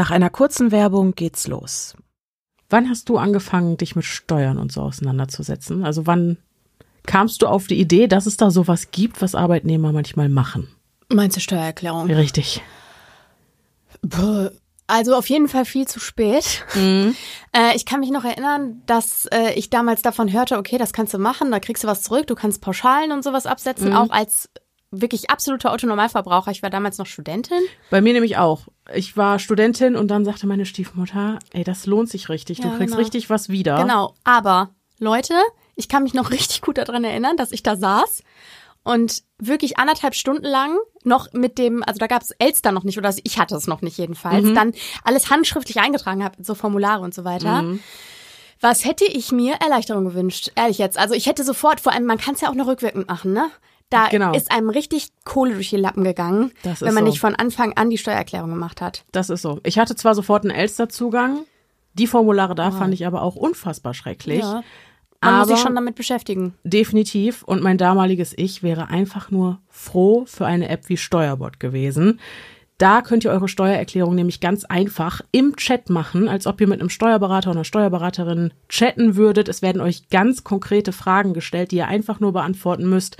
Nach einer kurzen Werbung geht's los. Wann hast du angefangen, dich mit Steuern und so auseinanderzusetzen? Also wann kamst du auf die Idee, dass es da sowas gibt, was Arbeitnehmer manchmal machen? Meinst du Steuererklärung? Richtig. Also auf jeden Fall viel zu spät. Mhm. Äh, ich kann mich noch erinnern, dass äh, ich damals davon hörte, okay, das kannst du machen, da kriegst du was zurück, du kannst Pauschalen und sowas absetzen, Mhm. auch als wirklich absoluter Autonormalverbraucher. Ich war damals noch Studentin. Bei mir nämlich auch. Ich war Studentin und dann sagte meine Stiefmutter, ey, das lohnt sich richtig. Du Ja, kriegst genau. richtig was wieder. Genau. Aber Leute, ich kann mich noch richtig gut daran erinnern, dass ich da saß und wirklich anderthalb Stunden lang noch mit dem, also da gab es Elster noch nicht, oder ich hatte es noch nicht jedenfalls, Mhm. dann alles handschriftlich eingetragen habe, so Formulare und so weiter. Mhm. Was hätte ich mir Erleichterung gewünscht, ehrlich jetzt. Also ich hätte sofort, vor allem, man kann es ja auch noch rückwirkend machen, ne? Da Genau. ist einem richtig Kohle durch die Lappen gegangen, wenn man so. nicht von Anfang an die Steuererklärung gemacht hat. Das ist so. Ich hatte zwar sofort einen Elster-Zugang, die Formulare da fand ich aber auch unfassbar schrecklich. Ja. Man muss Aber- sich schon damit beschäftigen. Definitiv. Und mein damaliges Ich wäre einfach nur froh für eine App wie Steuerbot gewesen. Da könnt ihr eure Steuererklärung nämlich ganz einfach im Chat machen, als ob ihr mit einem Steuerberater oder einer Steuerberaterin chatten würdet. Es werden euch ganz konkrete Fragen gestellt, die ihr einfach nur beantworten müsst.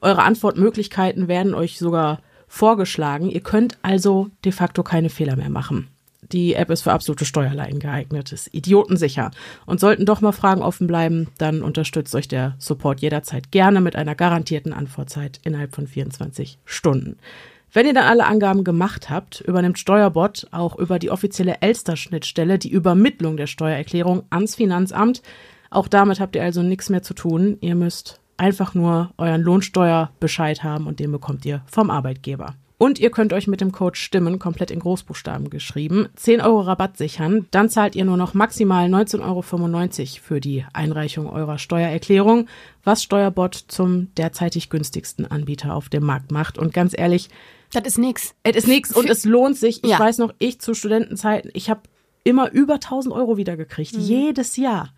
Eure Antwortmöglichkeiten werden euch sogar vorgeschlagen. Ihr könnt also de facto keine Fehler mehr machen. Die App ist für absolute Steuerlaien geeignet, ist idiotensicher. Und sollten doch mal Fragen offen bleiben, dann unterstützt euch der Support jederzeit gerne mit einer garantierten Antwortzeit innerhalb von 24 Stunden. Wenn ihr dann alle Angaben gemacht habt, übernimmt Steuerbot auch über die offizielle Elster-Schnittstelle die Übermittlung der Steuererklärung ans Finanzamt. Auch damit habt ihr also nichts mehr zu tun. Ihr müsst einfach nur euren Lohnsteuerbescheid haben und den bekommt ihr vom Arbeitgeber. Und ihr könnt euch mit dem Code Stimmen komplett in Großbuchstaben geschrieben 10 Euro Rabatt sichern. Dann zahlt ihr nur noch maximal 19,95 Euro für die Einreichung eurer Steuererklärung, was Steuerbot zum derzeitig günstigsten Anbieter auf dem Markt macht. Und ganz ehrlich, Das ist nix. es ist nichts und es lohnt sich. Ich Ja. weiß noch, ich zu Studentenzeiten, ich habe immer über 1000 Euro wiedergekriegt. Jedes Jahr.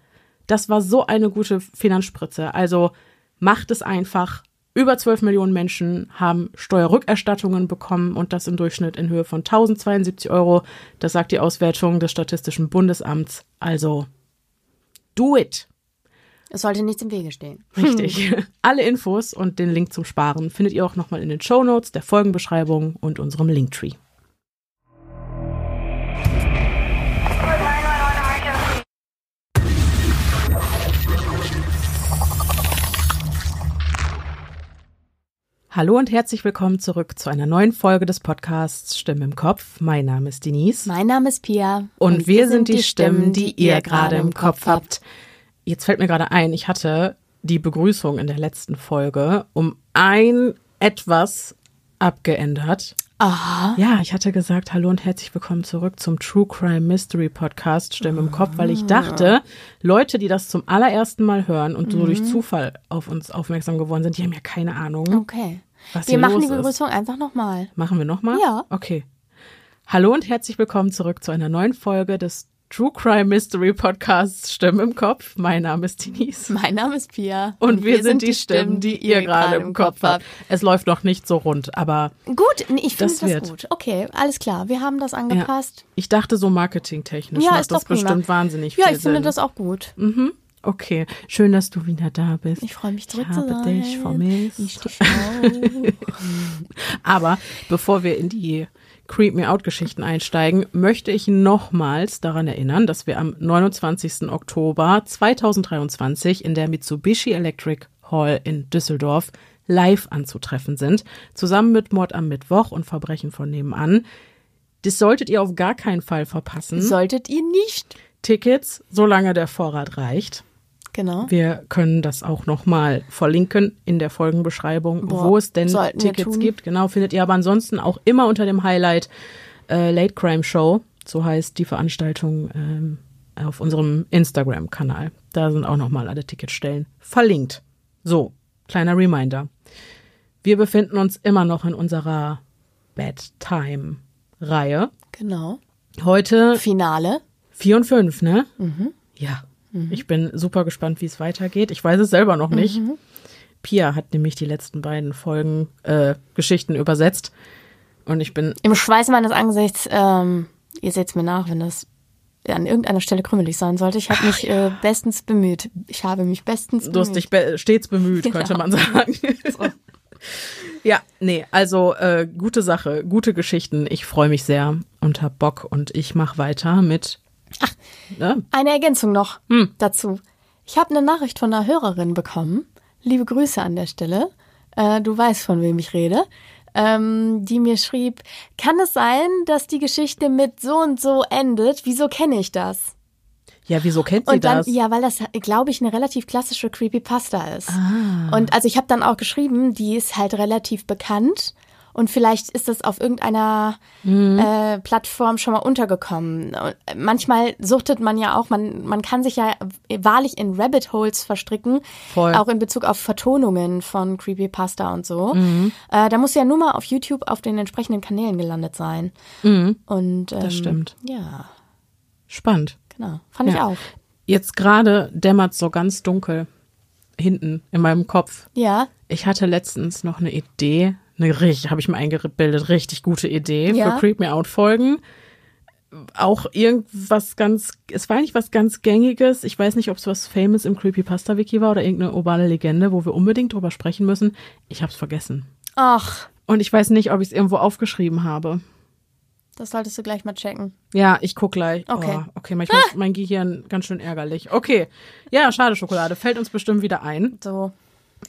Das war so eine gute Finanzspritze. Also macht es einfach. Über 12 Millionen Menschen haben Steuerrückerstattungen bekommen und das im Durchschnitt in Höhe von 1072 Euro. Das sagt die Auswertung des Statistischen Bundesamts. Also, do it. Es sollte nichts im Wege stehen. Richtig. Alle Infos und den Link zum Sparen findet ihr auch nochmal in den Show Notes, der Folgenbeschreibung und unserem Linktree. Hallo und herzlich willkommen zurück zu einer neuen Folge des Podcasts Stimme im Kopf. Mein Name ist Denise. Mein Name ist Pia. Und, wir sind die Stimmen, die ihr gerade im Kopf habt. Jetzt fällt mir gerade ein, ich hatte die Begrüßung in der letzten Folge um ein etwas abgeändert. Aha. Ja, ich hatte gesagt, hallo und herzlich willkommen zurück zum True Crime Mystery Podcast Stimme im Kopf, weil ich dachte, Leute, die das zum allerersten Mal hören und so durch Zufall auf uns aufmerksam geworden sind, die haben ja keine Ahnung, Okay. was Wir machen die ist. Begrüßung einfach nochmal. Machen wir nochmal? Ja. Okay. Hallo und herzlich willkommen zurück zu einer neuen Folge des True Crime Mystery Podcasts Stimmen im Kopf. Mein Name ist Denise. Mein Name ist Pia. Und, wir, sind die Stimmen, die ihr gerade im Kopf habt. Es läuft noch nicht so rund, aber Gut, ich finde Das das, wird. gut. Okay, alles klar. Wir haben das angepasst. ich dachte so marketingtechnisch Ja, macht ist das doch prima. bestimmt wahnsinnig Ja, ich finde Sinn. das auch gut. Okay, schön, dass du wieder da bist. Ich freue mich zurück Ich zu habe sein. dich vermisst. Ich dich auch. Aber bevor wir in die Creep Me Out Geschichten einsteigen, möchte ich nochmals daran erinnern, dass wir am 29. Oktober 2023 in der Mitsubishi Electric Hall in Düsseldorf live anzutreffen sind, zusammen mit Mord am Mittwoch und Verbrechen von nebenan. Das solltet ihr auf gar keinen Fall verpassen. Solltet ihr nicht. Tickets, solange der Vorrat reicht. Genau. Wir können das auch nochmal verlinken in der Folgenbeschreibung, Boah, wo es denn Tickets gibt. Genau, findet ihr aber ansonsten auch immer unter dem Highlight äh, Late Crime Show. So heißt die Veranstaltung ähm, auf unserem Instagram-Kanal. Da sind auch nochmal alle Ticketstellen verlinkt. So, kleiner Reminder. Wir befinden uns immer noch in unserer Bedtime-Reihe. Genau. Heute Finale. Vier und fünf, ne? Mhm. Ja. Ich bin super gespannt, wie es weitergeht. Ich weiß es selber noch nicht. Mhm. Pia hat nämlich die letzten beiden Folgen äh, Geschichten übersetzt. Und ich bin, Im Schweiß meines Angesichts ähm, Ihr seht's mir nach, wenn das an irgendeiner Stelle krümelig sein sollte. Ich habe mich äh, bestens bemüht. Ich habe mich bestens bemüht. Du hast dich be stets bemüht, Genau. könnte man sagen. So. Ja, nee, also äh, gute Sache, gute Geschichten. Ich freue mich sehr und hab Bock und ich mach weiter mit. Ach, ne? Eine Ergänzung noch Hm. dazu. Ich habe eine Nachricht von einer Hörerin bekommen. Liebe Grüße an der Stelle. Äh, du weißt, von wem ich rede. Ähm, die mir schrieb, kann es sein, dass die Geschichte mit so und so endet? Wieso kenne ich das? Ja, wieso kennt sie Und dann, das? ja, weil das, glaube ich, eine relativ klassische Creepypasta ist. Ah. Und also ich habe dann auch geschrieben, die ist halt relativ bekannt und vielleicht ist das auf irgendeiner Mhm. äh, Plattform schon mal untergekommen. Manchmal suchtet man ja auch, man, man kann sich ja wahrlich in Rabbit Holes verstricken, Voll. auch in Bezug auf Vertonungen von Creepypasta und so. Mhm. Äh, da muss ja nur mal auf YouTube auf den entsprechenden Kanälen gelandet sein. Mhm. Und ähm, Das stimmt. Ja, Spannend. genau. Fand ich Ja. auch. Jetzt gerade dämmert so ganz dunkel hinten in meinem Kopf. Ja, Ich hatte letztens noch eine Idee, eine richtig, habe ich mir eingebildet, richtig gute Idee Ja. für Creep Me Out Folgen. Auch irgendwas ganz, es war eigentlich was ganz Gängiges. Ich weiß nicht, ob es was Famous im Creepypasta Wiki war oder irgendeine urbane Legende, wo wir unbedingt drüber sprechen müssen. Ich habe es vergessen. ach, Und ich weiß nicht, ob ich es irgendwo aufgeschrieben habe. das solltest du gleich mal checken. Ja, ich guck gleich. Okay. Oh, okay, manchmal ist mein Gehirn ganz schön ärgerlich. Okay. Ja, schade Schokolade. Fällt uns bestimmt wieder ein. So,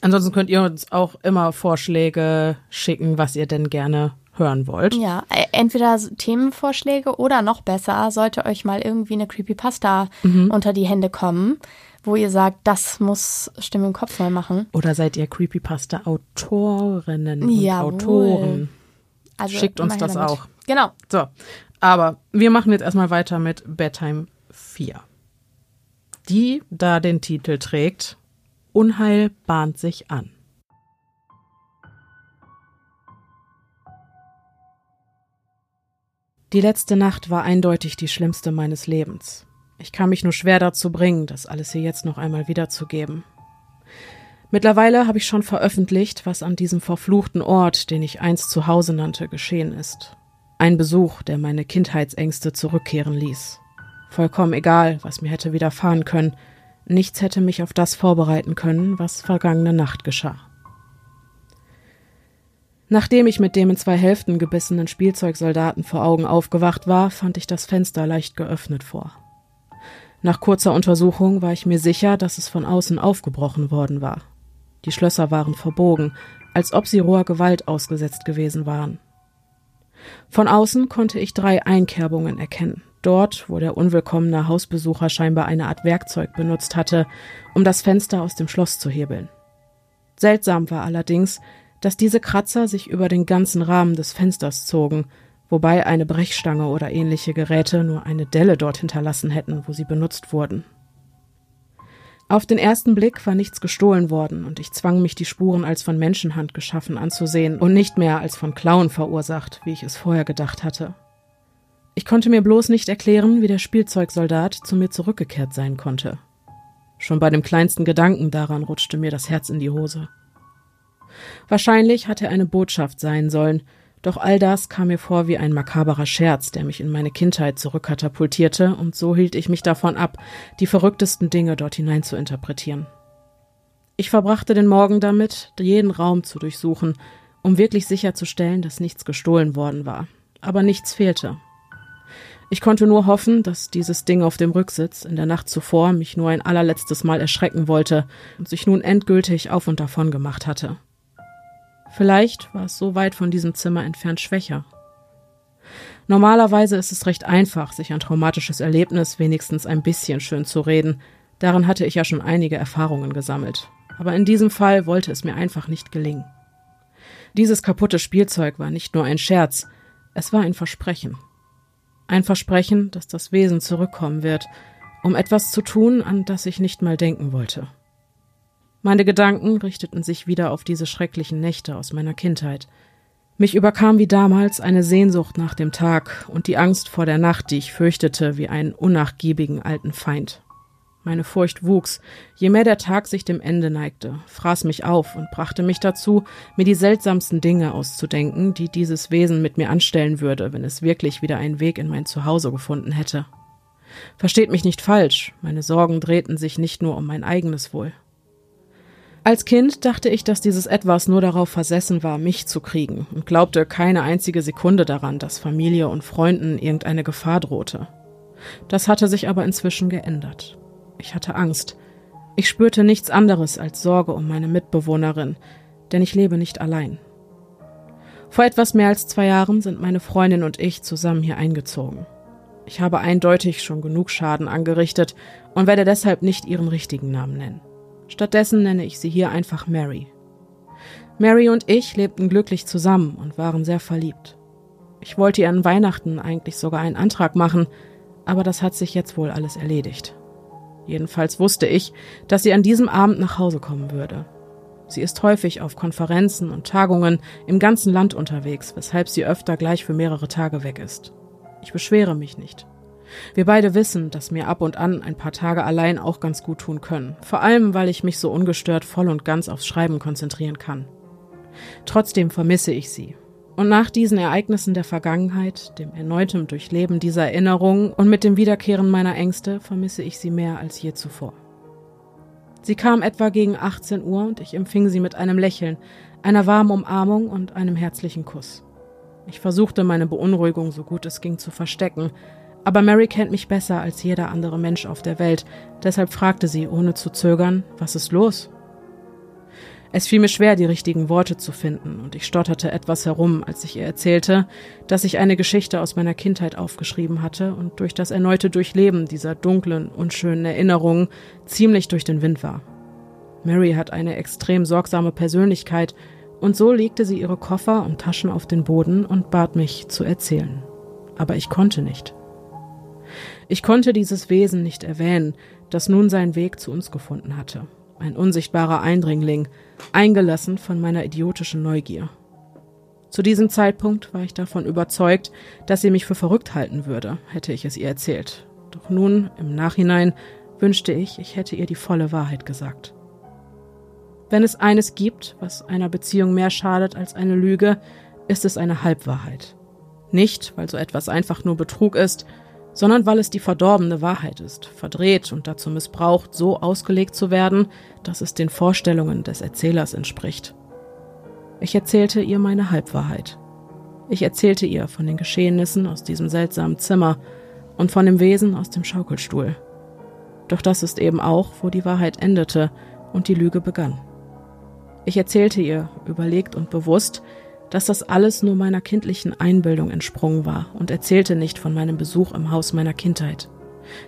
Ansonsten könnt ihr uns auch immer Vorschläge schicken, was ihr denn gerne hören wollt. Ja, äh, entweder Themenvorschläge oder noch besser, sollte euch mal irgendwie eine Creepypasta Mhm. unter die Hände kommen, wo ihr sagt, das muss Stimme im Kopf neu machen. Oder seid ihr Creepypasta-Autorinnen und Jawohl. Autoren? Also Schickt uns das damit. auch. Genau. So, aber wir machen jetzt erstmal weiter mit Bedtime 4. Die da den Titel trägt Unheil bahnt sich an. Die letzte Nacht war eindeutig die schlimmste meines Lebens. Ich kann mich nur schwer dazu bringen, das alles hier jetzt noch einmal wiederzugeben. Mittlerweile habe ich schon veröffentlicht, was an diesem verfluchten Ort, den ich einst zu Hause nannte, geschehen ist. Ein Besuch, der meine Kindheitsängste zurückkehren ließ. Vollkommen egal, was mir hätte widerfahren können, nichts hätte mich auf das vorbereiten können, was vergangene Nacht geschah. Nachdem ich mit dem in zwei Hälften gebissenen Spielzeugsoldaten vor Augen aufgewacht war, fand ich das Fenster leicht geöffnet vor. Nach kurzer Untersuchung war ich mir sicher, dass es von außen aufgebrochen worden war. Die Schlösser waren verbogen, als ob sie roher Gewalt ausgesetzt gewesen waren. Von außen konnte ich drei Einkerbungen erkennen, dort, wo der unwillkommene Hausbesucher scheinbar eine Art Werkzeug benutzt hatte, um das Fenster aus dem Schloss zu hebeln. Seltsam war allerdings, dass diese Kratzer sich über den ganzen Rahmen des Fensters zogen, wobei eine Brechstange oder ähnliche Geräte nur eine Delle dort hinterlassen hätten, wo sie benutzt wurden. Auf den ersten Blick war nichts gestohlen worden, und ich zwang mich, die Spuren als von Menschenhand geschaffen anzusehen und nicht mehr als von Klauen verursacht, wie ich es vorher gedacht hatte. Ich konnte mir bloß nicht erklären, wie der Spielzeugsoldat zu mir zurückgekehrt sein konnte. Schon bei dem kleinsten Gedanken daran rutschte mir das Herz in die Hose. Wahrscheinlich hatte er eine Botschaft sein sollen, doch all das kam mir vor wie ein makaberer Scherz, der mich in meine Kindheit zurückkatapultierte, und so hielt ich mich davon ab, die verrücktesten Dinge dort hinein zu interpretieren. Ich verbrachte den Morgen damit, jeden Raum zu durchsuchen, um wirklich sicherzustellen, dass nichts gestohlen worden war. Aber nichts fehlte. Ich konnte nur hoffen, dass dieses Ding auf dem Rücksitz in der Nacht zuvor mich nur ein allerletztes Mal erschrecken wollte und sich nun endgültig auf und davon gemacht hatte. Vielleicht war es so weit von diesem Zimmer entfernt schwächer. Normalerweise ist es recht einfach, sich ein traumatisches Erlebnis wenigstens ein bisschen schön zu reden. Daran hatte ich ja schon einige Erfahrungen gesammelt. Aber in diesem Fall wollte es mir einfach nicht gelingen. Dieses kaputte Spielzeug war nicht nur ein Scherz, es war ein Versprechen. Ein Versprechen, dass das Wesen zurückkommen wird, um etwas zu tun, an das ich nicht mal denken wollte. Meine Gedanken richteten sich wieder auf diese schrecklichen Nächte aus meiner Kindheit. Mich überkam wie damals eine Sehnsucht nach dem Tag und die Angst vor der Nacht, die ich fürchtete wie einen unnachgiebigen alten Feind. Meine Furcht wuchs, je mehr der Tag sich dem Ende neigte, fraß mich auf und brachte mich dazu, mir die seltsamsten Dinge auszudenken, die dieses Wesen mit mir anstellen würde, wenn es wirklich wieder einen Weg in mein Zuhause gefunden hätte. Versteht mich nicht falsch, meine Sorgen drehten sich nicht nur um mein eigenes Wohl. Als Kind dachte ich, dass dieses Etwas nur darauf versessen war, mich zu kriegen und glaubte keine einzige Sekunde daran, dass Familie und Freunden irgendeine Gefahr drohte. Das hatte sich aber inzwischen geändert. Ich hatte Angst. Ich spürte nichts anderes als Sorge um meine Mitbewohnerin, denn ich lebe nicht allein. Vor etwas mehr als zwei Jahren sind meine Freundin und ich zusammen hier eingezogen. Ich habe eindeutig schon genug Schaden angerichtet und werde deshalb nicht ihren richtigen Namen nennen. Stattdessen nenne ich sie hier einfach Mary. Mary und ich lebten glücklich zusammen und waren sehr verliebt. Ich wollte ihr an Weihnachten eigentlich sogar einen Antrag machen, aber das hat sich jetzt wohl alles erledigt. Jedenfalls wusste ich, dass sie an diesem Abend nach Hause kommen würde. Sie ist häufig auf Konferenzen und Tagungen im ganzen Land unterwegs, weshalb sie öfter gleich für mehrere Tage weg ist. Ich beschwere mich nicht. Wir beide wissen, dass mir ab und an ein paar Tage allein auch ganz gut tun können, vor allem weil ich mich so ungestört voll und ganz aufs Schreiben konzentrieren kann. Trotzdem vermisse ich sie und nach diesen Ereignissen der Vergangenheit, dem erneuten Durchleben dieser Erinnerungen und mit dem Wiederkehren meiner Ängste vermisse ich sie mehr als je zuvor. Sie kam etwa gegen 18 Uhr und ich empfing sie mit einem Lächeln, einer warmen Umarmung und einem herzlichen Kuss. Ich versuchte meine Beunruhigung so gut es ging zu verstecken, aber Mary kennt mich besser als jeder andere Mensch auf der Welt, deshalb fragte sie ohne zu zögern, was ist los? Es fiel mir schwer, die richtigen Worte zu finden, und ich stotterte etwas herum, als ich ihr erzählte, dass ich eine Geschichte aus meiner Kindheit aufgeschrieben hatte und durch das erneute Durchleben dieser dunklen, unschönen Erinnerungen ziemlich durch den Wind war. Mary hat eine extrem sorgsame Persönlichkeit, und so legte sie ihre Koffer und Taschen auf den Boden und bat mich zu erzählen. Aber ich konnte nicht. Ich konnte dieses Wesen nicht erwähnen, das nun seinen Weg zu uns gefunden hatte ein unsichtbarer Eindringling, eingelassen von meiner idiotischen Neugier. Zu diesem Zeitpunkt war ich davon überzeugt, dass sie mich für verrückt halten würde, hätte ich es ihr erzählt. Doch nun, im Nachhinein, wünschte ich, ich hätte ihr die volle Wahrheit gesagt. Wenn es eines gibt, was einer Beziehung mehr schadet als eine Lüge, ist es eine Halbwahrheit. Nicht, weil so etwas einfach nur Betrug ist, sondern weil es die verdorbene Wahrheit ist, verdreht und dazu missbraucht, so ausgelegt zu werden, dass es den Vorstellungen des Erzählers entspricht. Ich erzählte ihr meine Halbwahrheit. Ich erzählte ihr von den Geschehnissen aus diesem seltsamen Zimmer und von dem Wesen aus dem Schaukelstuhl. Doch das ist eben auch, wo die Wahrheit endete und die Lüge begann. Ich erzählte ihr, überlegt und bewusst, dass das alles nur meiner kindlichen Einbildung entsprungen war und erzählte nicht von meinem Besuch im Haus meiner Kindheit.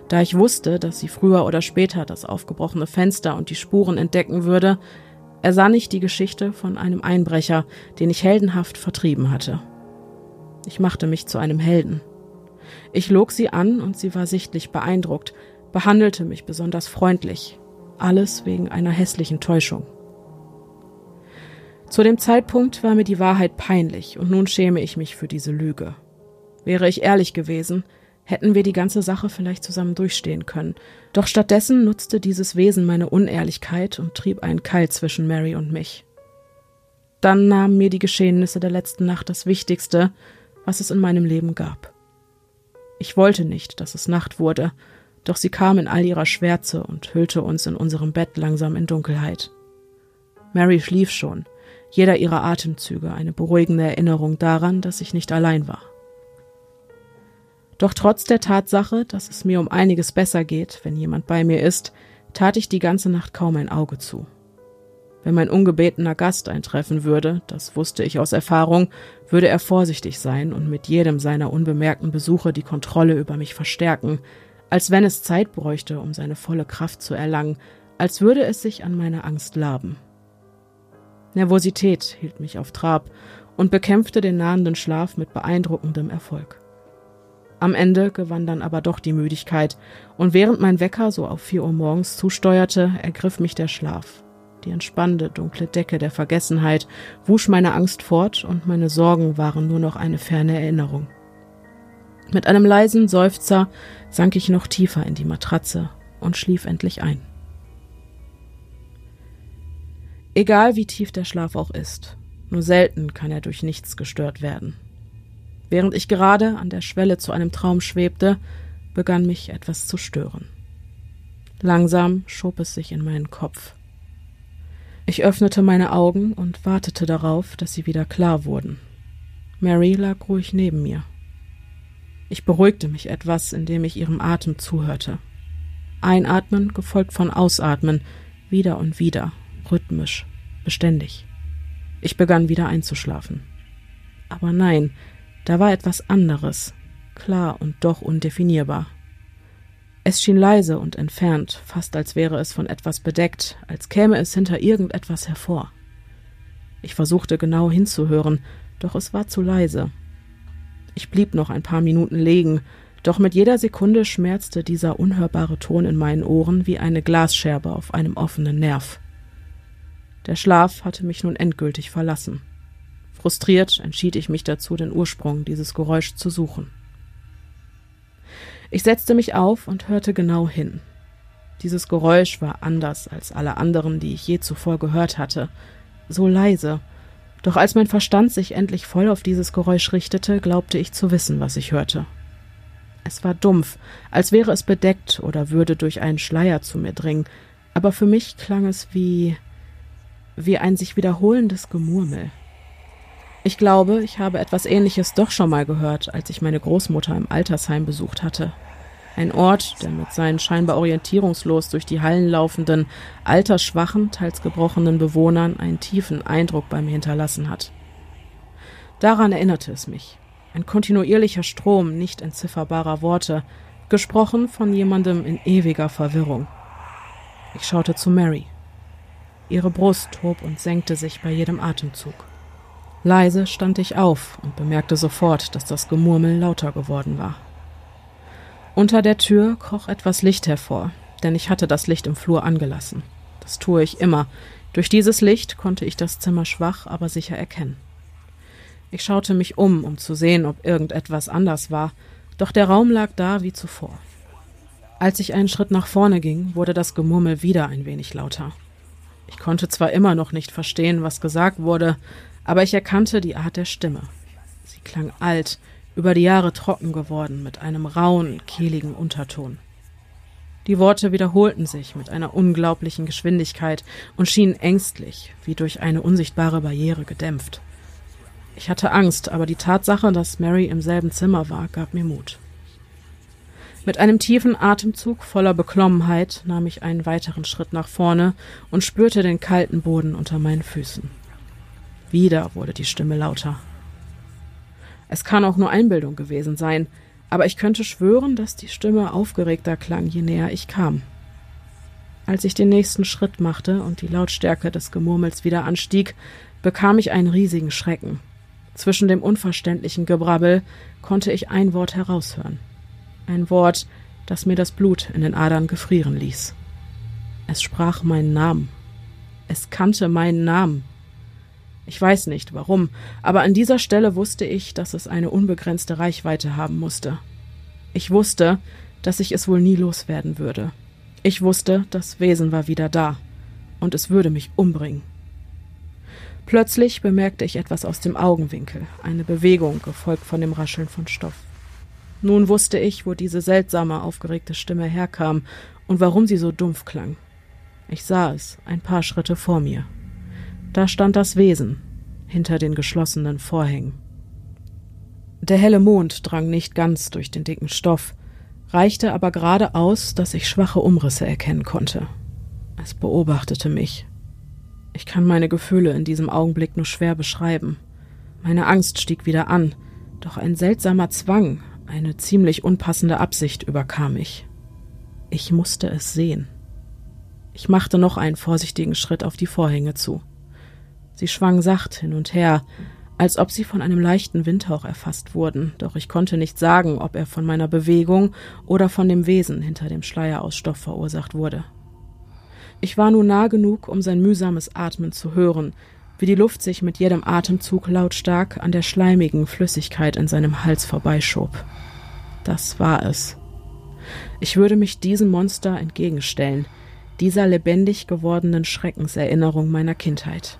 Da ich wusste, dass sie früher oder später das aufgebrochene Fenster und die Spuren entdecken würde, ersann ich die Geschichte von einem Einbrecher, den ich heldenhaft vertrieben hatte. Ich machte mich zu einem Helden. Ich log sie an und sie war sichtlich beeindruckt, behandelte mich besonders freundlich, alles wegen einer hässlichen Täuschung. Zu dem Zeitpunkt war mir die Wahrheit peinlich und nun schäme ich mich für diese Lüge. Wäre ich ehrlich gewesen, hätten wir die ganze Sache vielleicht zusammen durchstehen können. Doch stattdessen nutzte dieses Wesen meine Unehrlichkeit und trieb einen Keil zwischen Mary und mich. Dann nahmen mir die Geschehnisse der letzten Nacht das Wichtigste, was es in meinem Leben gab. Ich wollte nicht, dass es Nacht wurde, doch sie kam in all ihrer Schwärze und hüllte uns in unserem Bett langsam in Dunkelheit. Mary schlief schon, jeder ihrer Atemzüge eine beruhigende Erinnerung daran, dass ich nicht allein war. Doch trotz der Tatsache, dass es mir um einiges besser geht, wenn jemand bei mir ist, tat ich die ganze Nacht kaum ein Auge zu. Wenn mein ungebetener Gast eintreffen würde, das wusste ich aus Erfahrung, würde er vorsichtig sein und mit jedem seiner unbemerkten Besuche die Kontrolle über mich verstärken, als wenn es Zeit bräuchte, um seine volle Kraft zu erlangen, als würde es sich an meiner Angst laben. Nervosität hielt mich auf Trab und bekämpfte den nahenden Schlaf mit beeindruckendem Erfolg. Am Ende gewann dann aber doch die Müdigkeit, und während mein Wecker so auf vier Uhr morgens zusteuerte, ergriff mich der Schlaf. Die entspannende, dunkle Decke der Vergessenheit wusch meine Angst fort, und meine Sorgen waren nur noch eine ferne Erinnerung. Mit einem leisen Seufzer sank ich noch tiefer in die Matratze und schlief endlich ein. Egal wie tief der Schlaf auch ist, nur selten kann er durch nichts gestört werden. Während ich gerade an der Schwelle zu einem Traum schwebte, begann mich etwas zu stören. Langsam schob es sich in meinen Kopf. Ich öffnete meine Augen und wartete darauf, dass sie wieder klar wurden. Mary lag ruhig neben mir. Ich beruhigte mich etwas, indem ich ihrem Atem zuhörte. Einatmen gefolgt von Ausatmen, wieder und wieder, rhythmisch, beständig. Ich begann wieder einzuschlafen. Aber nein, da war etwas anderes, klar und doch undefinierbar. Es schien leise und entfernt, fast als wäre es von etwas bedeckt, als käme es hinter irgendetwas hervor. Ich versuchte genau hinzuhören, doch es war zu leise. Ich blieb noch ein paar Minuten liegen, doch mit jeder Sekunde schmerzte dieser unhörbare Ton in meinen Ohren wie eine Glasscherbe auf einem offenen Nerv. Der Schlaf hatte mich nun endgültig verlassen. Frustriert entschied ich mich dazu, den Ursprung dieses Geräusch zu suchen. Ich setzte mich auf und hörte genau hin. Dieses Geräusch war anders als alle anderen, die ich je zuvor gehört hatte, so leise, doch als mein Verstand sich endlich voll auf dieses Geräusch richtete, glaubte ich zu wissen, was ich hörte. Es war dumpf, als wäre es bedeckt oder würde durch einen Schleier zu mir dringen, aber für mich klang es wie wie ein sich wiederholendes Gemurmel. Ich glaube, ich habe etwas Ähnliches doch schon mal gehört, als ich meine Großmutter im Altersheim besucht hatte. Ein Ort, der mit seinen scheinbar orientierungslos durch die Hallen laufenden, altersschwachen, teils gebrochenen Bewohnern einen tiefen Eindruck bei mir hinterlassen hat. Daran erinnerte es mich. Ein kontinuierlicher Strom nicht entzifferbarer Worte, gesprochen von jemandem in ewiger Verwirrung. Ich schaute zu Mary. Ihre Brust hob und senkte sich bei jedem Atemzug. Leise stand ich auf und bemerkte sofort, dass das Gemurmel lauter geworden war. Unter der Tür kroch etwas Licht hervor, denn ich hatte das Licht im Flur angelassen. Das tue ich immer. Durch dieses Licht konnte ich das Zimmer schwach, aber sicher erkennen. Ich schaute mich um, um zu sehen, ob irgendetwas anders war, doch der Raum lag da wie zuvor. Als ich einen Schritt nach vorne ging, wurde das Gemurmel wieder ein wenig lauter. Ich konnte zwar immer noch nicht verstehen, was gesagt wurde, aber ich erkannte die Art der Stimme. Sie klang alt, über die Jahre trocken geworden, mit einem rauen, kehligen Unterton. Die Worte wiederholten sich mit einer unglaublichen Geschwindigkeit und schienen ängstlich, wie durch eine unsichtbare Barriere gedämpft. Ich hatte Angst, aber die Tatsache, dass Mary im selben Zimmer war, gab mir Mut. Mit einem tiefen Atemzug voller Beklommenheit nahm ich einen weiteren Schritt nach vorne und spürte den kalten Boden unter meinen Füßen. Wieder wurde die Stimme lauter. Es kann auch nur Einbildung gewesen sein, aber ich könnte schwören, dass die Stimme aufgeregter klang, je näher ich kam. Als ich den nächsten Schritt machte und die Lautstärke des Gemurmels wieder anstieg, bekam ich einen riesigen Schrecken. Zwischen dem unverständlichen Gebrabbel konnte ich ein Wort heraushören ein Wort, das mir das Blut in den Adern gefrieren ließ. Es sprach meinen Namen. Es kannte meinen Namen. Ich weiß nicht warum, aber an dieser Stelle wusste ich, dass es eine unbegrenzte Reichweite haben musste. Ich wusste, dass ich es wohl nie loswerden würde. Ich wusste, das Wesen war wieder da, und es würde mich umbringen. Plötzlich bemerkte ich etwas aus dem Augenwinkel, eine Bewegung, gefolgt von dem Rascheln von Stoff. Nun wusste ich, wo diese seltsame, aufgeregte Stimme herkam und warum sie so dumpf klang. Ich sah es, ein paar Schritte vor mir. Da stand das Wesen, hinter den geschlossenen Vorhängen. Der helle Mond drang nicht ganz durch den dicken Stoff, reichte aber gerade aus, dass ich schwache Umrisse erkennen konnte. Es beobachtete mich. Ich kann meine Gefühle in diesem Augenblick nur schwer beschreiben. Meine Angst stieg wieder an, doch ein seltsamer Zwang, eine ziemlich unpassende Absicht überkam mich. Ich musste es sehen. Ich machte noch einen vorsichtigen Schritt auf die Vorhänge zu. Sie schwang sacht hin und her, als ob sie von einem leichten Windhauch erfasst wurden, doch ich konnte nicht sagen, ob er von meiner Bewegung oder von dem Wesen hinter dem Schleier aus Stoff verursacht wurde. Ich war nun nah genug, um sein mühsames Atmen zu hören, wie die Luft sich mit jedem Atemzug lautstark an der schleimigen Flüssigkeit in seinem Hals vorbeischob. Das war es. Ich würde mich diesem Monster entgegenstellen, dieser lebendig gewordenen Schreckenserinnerung meiner Kindheit.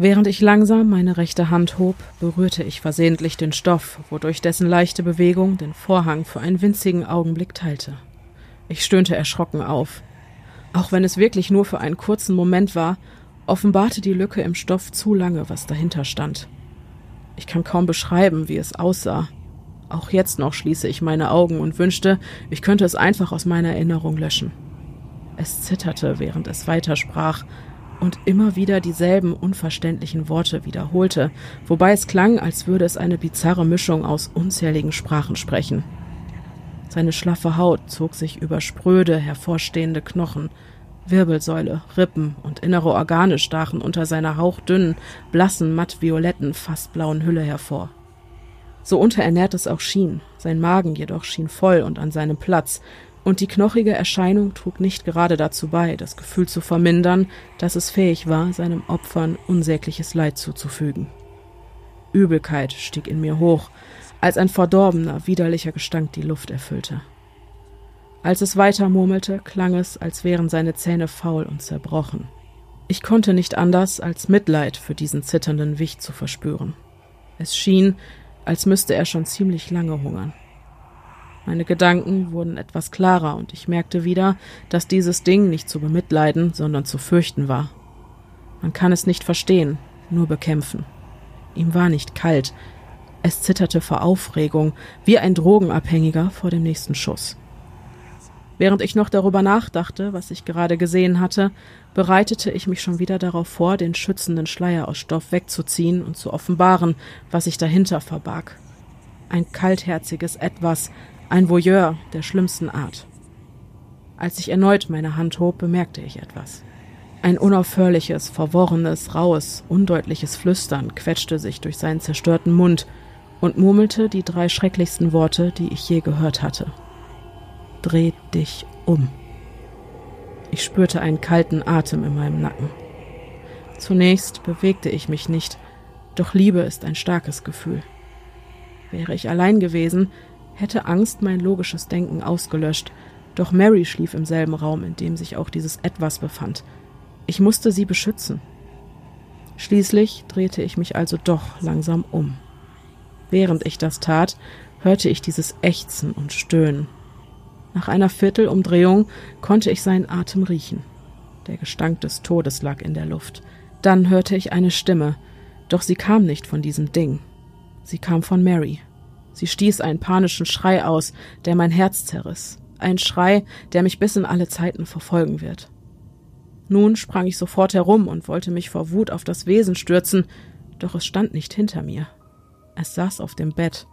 Während ich langsam meine rechte Hand hob, berührte ich versehentlich den Stoff, wodurch dessen leichte Bewegung den Vorhang für einen winzigen Augenblick teilte. Ich stöhnte erschrocken auf. Auch wenn es wirklich nur für einen kurzen Moment war, offenbarte die Lücke im Stoff zu lange, was dahinter stand. Ich kann kaum beschreiben, wie es aussah. Auch jetzt noch schließe ich meine Augen und wünschte, ich könnte es einfach aus meiner Erinnerung löschen. Es zitterte, während es weitersprach, und immer wieder dieselben unverständlichen Worte wiederholte, wobei es klang, als würde es eine bizarre Mischung aus unzähligen Sprachen sprechen. Seine schlaffe Haut zog sich über spröde, hervorstehende Knochen, Wirbelsäule, Rippen und innere Organe stachen unter seiner hauchdünnen, blassen, mattvioletten, fast blauen Hülle hervor. So unterernährt es auch schien, sein Magen jedoch schien voll und an seinem Platz, und die knochige Erscheinung trug nicht gerade dazu bei, das Gefühl zu vermindern, dass es fähig war, seinem Opfern unsägliches Leid zuzufügen. Übelkeit stieg in mir hoch, als ein verdorbener, widerlicher Gestank die Luft erfüllte. Als es weiter murmelte, klang es, als wären seine Zähne faul und zerbrochen. Ich konnte nicht anders, als Mitleid für diesen zitternden Wicht zu verspüren. Es schien, als müsste er schon ziemlich lange hungern. Meine Gedanken wurden etwas klarer und ich merkte wieder, dass dieses Ding nicht zu bemitleiden, sondern zu fürchten war. Man kann es nicht verstehen, nur bekämpfen. Ihm war nicht kalt. Es zitterte vor Aufregung, wie ein Drogenabhängiger vor dem nächsten Schuss. Während ich noch darüber nachdachte, was ich gerade gesehen hatte, bereitete ich mich schon wieder darauf vor, den schützenden Schleier aus Stoff wegzuziehen und zu offenbaren, was sich dahinter verbarg. Ein kaltherziges Etwas, ein Voyeur der schlimmsten Art. Als ich erneut meine Hand hob, bemerkte ich etwas. Ein unaufhörliches, verworrenes, raues, undeutliches Flüstern quetschte sich durch seinen zerstörten Mund und murmelte die drei schrecklichsten Worte, die ich je gehört hatte. Dreh dich um. Ich spürte einen kalten Atem in meinem Nacken. Zunächst bewegte ich mich nicht, doch Liebe ist ein starkes Gefühl. Wäre ich allein gewesen, hätte Angst mein logisches Denken ausgelöscht, doch Mary schlief im selben Raum, in dem sich auch dieses Etwas befand. Ich musste sie beschützen. Schließlich drehte ich mich also doch langsam um. Während ich das tat, hörte ich dieses Ächzen und Stöhnen. Nach einer Viertelumdrehung konnte ich seinen Atem riechen. Der Gestank des Todes lag in der Luft. Dann hörte ich eine Stimme, doch sie kam nicht von diesem Ding. Sie kam von Mary. Sie stieß einen panischen Schrei aus, der mein Herz zerriss. Ein Schrei, der mich bis in alle Zeiten verfolgen wird. Nun sprang ich sofort herum und wollte mich vor Wut auf das Wesen stürzen, doch es stand nicht hinter mir. Es saß auf dem Bett.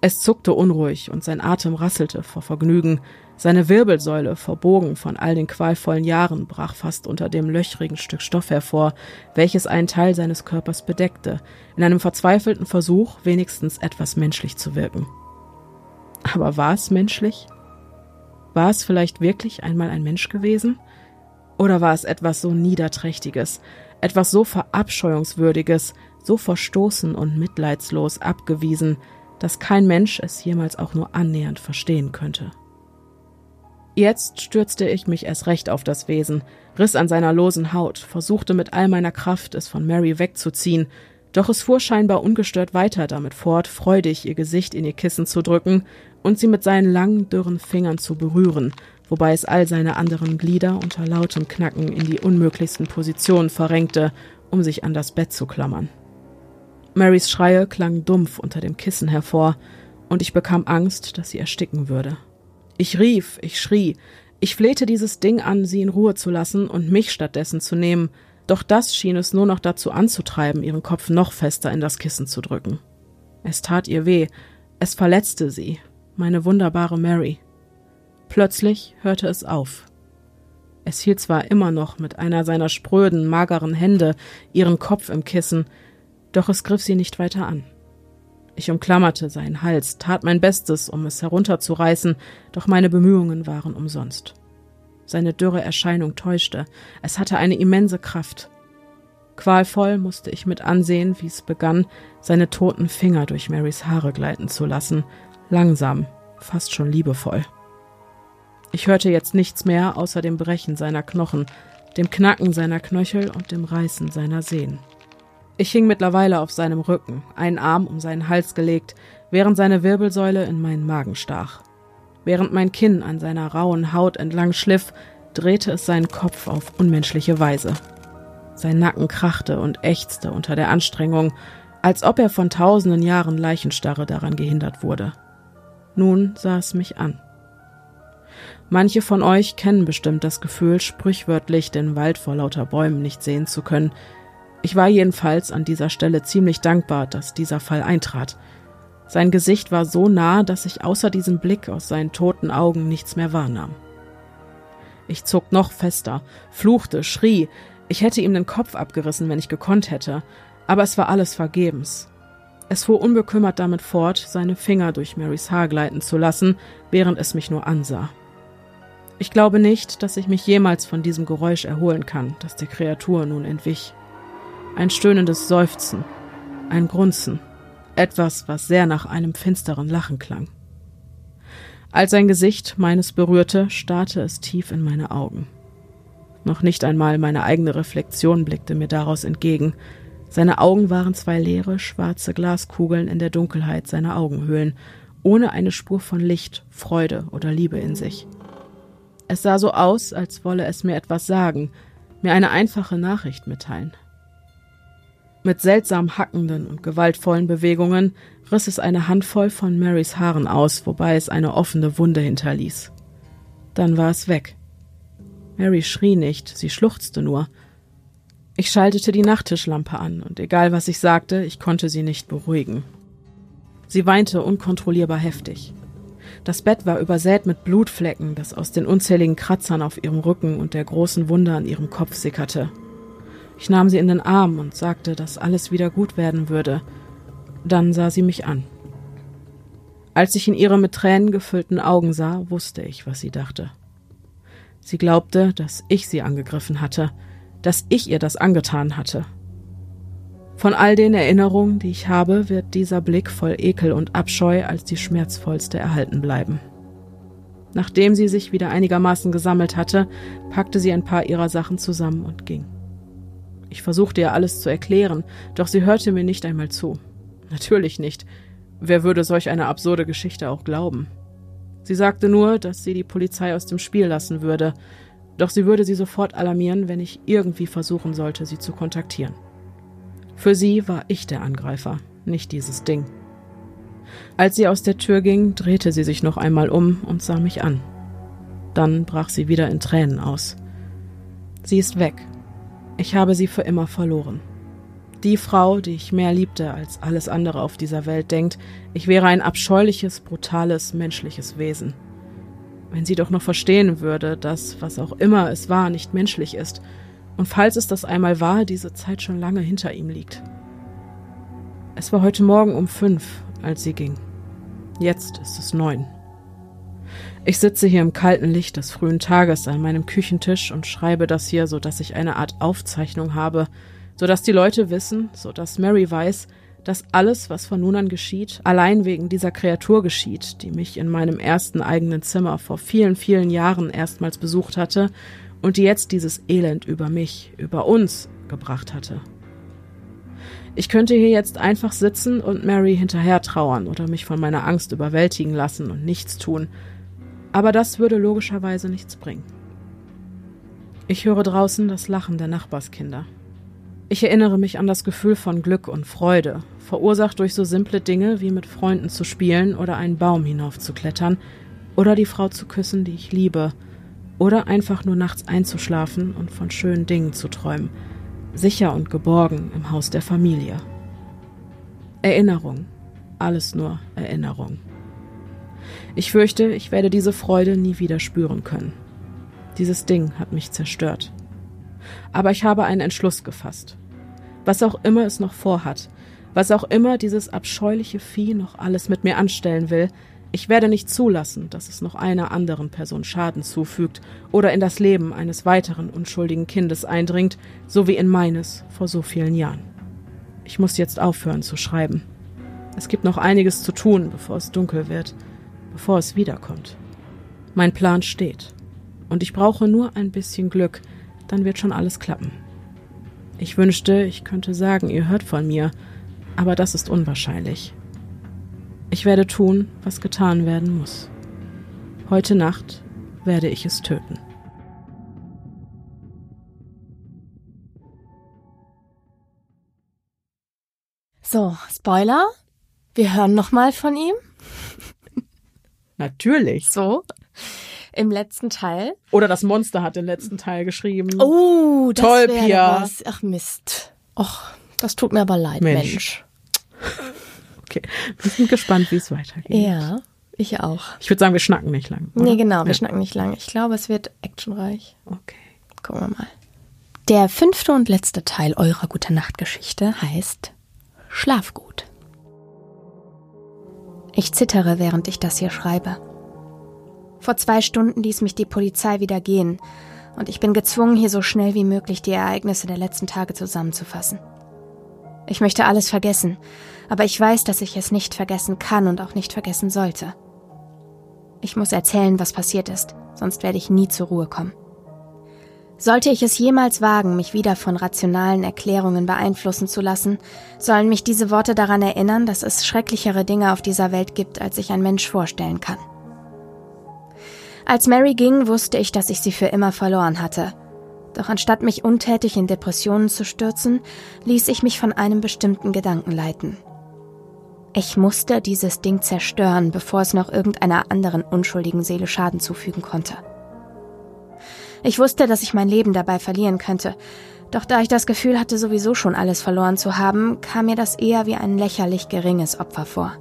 Es zuckte unruhig und sein Atem rasselte vor Vergnügen. Seine Wirbelsäule, verbogen von all den qualvollen Jahren, brach fast unter dem löchrigen Stück Stoff hervor, welches einen Teil seines Körpers bedeckte, in einem verzweifelten Versuch, wenigstens etwas menschlich zu wirken. Aber war es menschlich? War es vielleicht wirklich einmal ein Mensch gewesen? Oder war es etwas so Niederträchtiges, etwas so Verabscheuungswürdiges, so verstoßen und mitleidslos abgewiesen, dass kein Mensch es jemals auch nur annähernd verstehen könnte? Jetzt stürzte ich mich erst recht auf das Wesen, riss an seiner losen Haut, versuchte mit all meiner Kraft, es von Mary wegzuziehen, doch es fuhr scheinbar ungestört weiter damit fort, freudig ihr Gesicht in ihr Kissen zu drücken und sie mit seinen langen, dürren Fingern zu berühren, wobei es all seine anderen Glieder unter lautem Knacken in die unmöglichsten Positionen verrenkte, um sich an das Bett zu klammern. Marys Schreie klangen dumpf unter dem Kissen hervor, und ich bekam Angst, dass sie ersticken würde. Ich rief, ich schrie, ich flehte dieses Ding an, sie in Ruhe zu lassen und mich stattdessen zu nehmen, doch das schien es nur noch dazu anzutreiben, ihren Kopf noch fester in das Kissen zu drücken. Es tat ihr weh, es verletzte sie, meine wunderbare Mary. Plötzlich hörte es auf. Es hielt zwar immer noch mit einer seiner spröden, mageren Hände ihren Kopf im Kissen, doch es griff sie nicht weiter an. Ich umklammerte seinen Hals, tat mein Bestes, um es herunterzureißen, doch meine Bemühungen waren umsonst. Seine dürre Erscheinung täuschte, es hatte eine immense Kraft. Qualvoll musste ich mit ansehen, wie es begann, seine toten Finger durch Marys Haare gleiten zu lassen, langsam, fast schon liebevoll. Ich hörte jetzt nichts mehr außer dem Brechen seiner Knochen, dem Knacken seiner Knöchel und dem Reißen seiner Sehnen. Ich hing mittlerweile auf seinem Rücken, einen Arm um seinen Hals gelegt, während seine Wirbelsäule in meinen Magen stach. Während mein Kinn an seiner rauen Haut entlang schliff, drehte es seinen Kopf auf unmenschliche Weise. Sein Nacken krachte und ächzte unter der Anstrengung, als ob er von tausenden Jahren Leichenstarre daran gehindert wurde. Nun sah es mich an. Manche von euch kennen bestimmt das Gefühl, sprichwörtlich den Wald vor lauter Bäumen nicht sehen zu können. Ich war jedenfalls an dieser Stelle ziemlich dankbar, dass dieser Fall eintrat. Sein Gesicht war so nah, dass ich außer diesem Blick aus seinen toten Augen nichts mehr wahrnahm. Ich zog noch fester, fluchte, schrie, ich hätte ihm den Kopf abgerissen, wenn ich gekonnt hätte, aber es war alles vergebens. Es fuhr unbekümmert damit fort, seine Finger durch Marys Haar gleiten zu lassen, während es mich nur ansah. Ich glaube nicht, dass ich mich jemals von diesem Geräusch erholen kann, das der Kreatur nun entwich. Ein stöhnendes Seufzen, ein Grunzen, etwas, was sehr nach einem finsteren Lachen klang. Als sein Gesicht meines berührte, starrte es tief in meine Augen. Noch nicht einmal meine eigene Reflexion blickte mir daraus entgegen. Seine Augen waren zwei leere, schwarze Glaskugeln in der Dunkelheit seiner Augenhöhlen, ohne eine Spur von Licht, Freude oder Liebe in sich. Es sah so aus, als wolle es mir etwas sagen, mir eine einfache Nachricht mitteilen. Mit seltsam hackenden und gewaltvollen Bewegungen riss es eine Handvoll von Marys Haaren aus, wobei es eine offene Wunde hinterließ. Dann war es weg. Mary schrie nicht, sie schluchzte nur. Ich schaltete die Nachttischlampe an, und egal was ich sagte, ich konnte sie nicht beruhigen. Sie weinte unkontrollierbar heftig. Das Bett war übersät mit Blutflecken, das aus den unzähligen Kratzern auf ihrem Rücken und der großen Wunde an ihrem Kopf sickerte. Ich nahm sie in den Arm und sagte, dass alles wieder gut werden würde. Dann sah sie mich an. Als ich in ihre mit Tränen gefüllten Augen sah, wusste ich, was sie dachte. Sie glaubte, dass ich sie angegriffen hatte, dass ich ihr das angetan hatte. Von all den Erinnerungen, die ich habe, wird dieser Blick voll Ekel und Abscheu als die schmerzvollste erhalten bleiben. Nachdem sie sich wieder einigermaßen gesammelt hatte, packte sie ein paar ihrer Sachen zusammen und ging. Ich versuchte ihr alles zu erklären, doch sie hörte mir nicht einmal zu. Natürlich nicht. Wer würde solch eine absurde Geschichte auch glauben? Sie sagte nur, dass sie die Polizei aus dem Spiel lassen würde, doch sie würde sie sofort alarmieren, wenn ich irgendwie versuchen sollte, sie zu kontaktieren. Für sie war ich der Angreifer, nicht dieses Ding. Als sie aus der Tür ging, drehte sie sich noch einmal um und sah mich an. Dann brach sie wieder in Tränen aus. Sie ist weg. Ich habe sie für immer verloren. Die Frau, die ich mehr liebte als alles andere auf dieser Welt, denkt, ich wäre ein abscheuliches, brutales, menschliches Wesen. Wenn sie doch noch verstehen würde, dass, was auch immer es war, nicht menschlich ist, und falls es das einmal war, diese Zeit schon lange hinter ihm liegt. Es war heute Morgen um fünf, als sie ging. Jetzt ist es neun. Ich sitze hier im kalten Licht des frühen Tages an meinem Küchentisch und schreibe das hier, so dass ich eine Art Aufzeichnung habe, sodass die Leute wissen, sodass Mary weiß, dass alles, was von nun an geschieht, allein wegen dieser Kreatur geschieht, die mich in meinem ersten eigenen Zimmer vor vielen, vielen Jahren erstmals besucht hatte und die jetzt dieses Elend über mich, über uns gebracht hatte. Ich könnte hier jetzt einfach sitzen und Mary hinterher trauern oder mich von meiner Angst überwältigen lassen und nichts tun, aber das würde logischerweise nichts bringen. Ich höre draußen das Lachen der Nachbarskinder. Ich erinnere mich an das Gefühl von Glück und Freude, verursacht durch so simple Dinge wie mit Freunden zu spielen oder einen Baum hinaufzuklettern oder die Frau zu küssen, die ich liebe, oder einfach nur nachts einzuschlafen und von schönen Dingen zu träumen, sicher und geborgen im Haus der Familie. Erinnerung, alles nur Erinnerung. Ich fürchte, ich werde diese Freude nie wieder spüren können. Dieses Ding hat mich zerstört. Aber ich habe einen Entschluss gefasst. Was auch immer es noch vorhat, was auch immer dieses abscheuliche Vieh noch alles mit mir anstellen will, ich werde nicht zulassen, dass es noch einer anderen Person Schaden zufügt oder in das Leben eines weiteren unschuldigen Kindes eindringt, so wie in meines vor so vielen Jahren. Ich muss jetzt aufhören zu schreiben. Es gibt noch einiges zu tun, bevor es dunkel wird, bevor es wiederkommt. Mein Plan steht. Und ich brauche nur ein bisschen Glück, dann wird schon alles klappen. Ich wünschte, ich könnte sagen, ihr hört von mir, aber das ist unwahrscheinlich. Ich werde tun, was getan werden muss. Heute Nacht werde ich es töten. So, Spoiler. Wir hören nochmal von ihm. Natürlich. So. Im letzten Teil. Oder das Monster hat den letzten Teil geschrieben. Oh, das Toll, Pia. was. Ach Mist. Och, das tut mir aber leid, Mensch. Mensch. Okay, wir sind gespannt, wie es weitergeht. Ja, ich auch. Ich würde sagen, wir schnacken nicht lang. Oder? Nee, genau, wir Ja. schnacken nicht lange. Ich glaube, es wird actionreich. Okay. Gucken wir mal. Der fünfte und letzte Teil eurer Gute Nacht Geschichte heißt Schlaf gut. Ich zittere, während ich das hier schreibe. Vor zwei Stunden ließ mich die Polizei wieder gehen und ich bin gezwungen, hier so schnell wie möglich die Ereignisse der letzten Tage zusammenzufassen. Ich möchte alles vergessen, aber ich weiß, dass ich es nicht vergessen kann und auch nicht vergessen sollte. Ich muss erzählen, was passiert ist, sonst werde ich nie zur Ruhe kommen. Sollte ich es jemals wagen, mich wieder von rationalen Erklärungen beeinflussen zu lassen, sollen mich diese Worte daran erinnern, dass es schrecklichere Dinge auf dieser Welt gibt, als sich ein Mensch vorstellen kann. Als Mary ging, wusste ich, dass ich sie für immer verloren hatte. Doch anstatt mich untätig in Depressionen zu stürzen, ließ ich mich von einem bestimmten Gedanken leiten. Ich musste dieses Ding zerstören, bevor es noch irgendeiner anderen unschuldigen Seele Schaden zufügen konnte. Ich wusste, dass ich mein Leben dabei verlieren könnte, doch da ich das Gefühl hatte, sowieso schon alles verloren zu haben, kam mir das eher wie ein lächerlich geringes Opfer vor.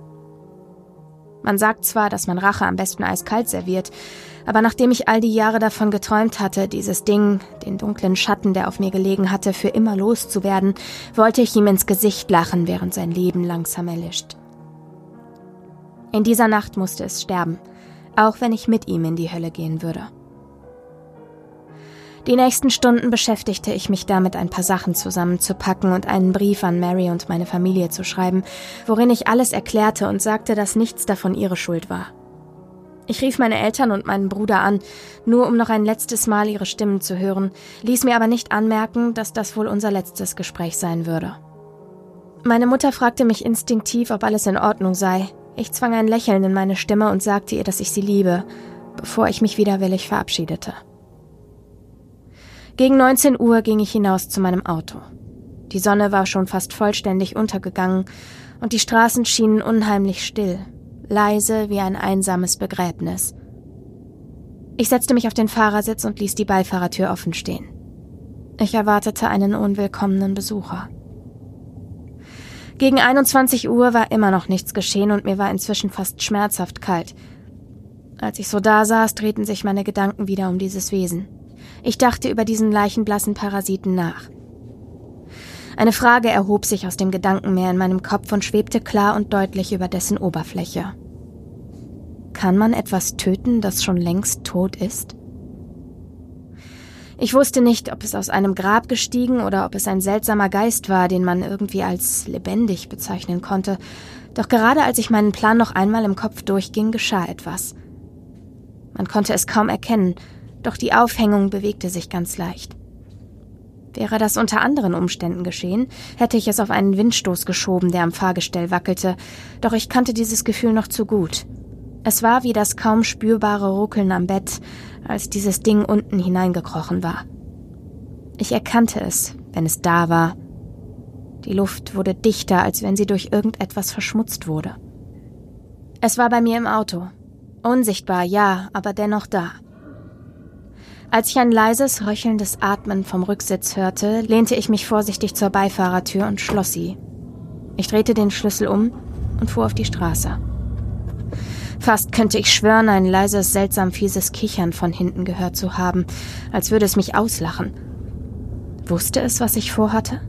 Man sagt zwar, dass man Rache am besten eiskalt serviert, aber nachdem ich all die Jahre davon geträumt hatte, dieses Ding, den dunklen Schatten, der auf mir gelegen hatte, für immer loszuwerden, wollte ich ihm ins Gesicht lachen, während sein Leben langsam erlischt. In dieser Nacht musste es sterben, auch wenn ich mit ihm in die Hölle gehen würde. Die nächsten Stunden beschäftigte ich mich damit, ein paar Sachen zusammenzupacken und einen Brief an Mary und meine Familie zu schreiben, worin ich alles erklärte und sagte, dass nichts davon ihre Schuld war. Ich rief meine Eltern und meinen Bruder an, nur um noch ein letztes Mal ihre Stimmen zu hören, ließ mir aber nicht anmerken, dass das wohl unser letztes Gespräch sein würde. Meine Mutter fragte mich instinktiv, ob alles in Ordnung sei. Ich zwang ein Lächeln in meine Stimme und sagte ihr, dass ich sie liebe, bevor ich mich widerwillig verabschiedete. Gegen 19 Uhr ging ich hinaus zu meinem Auto. Die Sonne war schon fast vollständig untergegangen und die Straßen schienen unheimlich still, leise wie ein einsames Begräbnis. Ich setzte mich auf den Fahrersitz und ließ die Beifahrertür offen stehen. Ich erwartete einen unwillkommenen Besucher. Gegen 21 Uhr war immer noch nichts geschehen und mir war inzwischen fast schmerzhaft kalt. Als ich so da saß, drehten sich meine Gedanken wieder um dieses Wesen. Ich dachte über diesen leichenblassen Parasiten nach. Eine Frage erhob sich aus dem Gedankenmeer in meinem Kopf und schwebte klar und deutlich über dessen Oberfläche. Kann man etwas töten, das schon längst tot ist? Ich wusste nicht, ob es aus einem Grab gestiegen oder ob es ein seltsamer Geist war, den man irgendwie als lebendig bezeichnen konnte. Doch gerade als ich meinen Plan noch einmal im Kopf durchging, geschah etwas. Man konnte es kaum erkennen, doch die Aufhängung bewegte sich ganz leicht. Wäre das unter anderen Umständen geschehen, hätte ich es auf einen Windstoß geschoben, der am Fahrgestell wackelte, doch ich kannte dieses Gefühl noch zu gut. Es war wie das kaum spürbare Ruckeln am Bett, als dieses Ding unten hineingekrochen war. Ich erkannte es, wenn es da war. Die Luft wurde dichter, als wenn sie durch irgendetwas verschmutzt wurde. Es war bei mir im Auto. Unsichtbar, ja, aber dennoch da. Als ich ein leises, röchelndes Atmen vom Rücksitz hörte, lehnte ich mich vorsichtig zur Beifahrertür und schloss sie. Ich drehte den Schlüssel um und fuhr auf die Straße. Fast könnte ich schwören, ein leises, seltsam fieses Kichern von hinten gehört zu haben, als würde es mich auslachen. Wusste es, was ich vorhatte?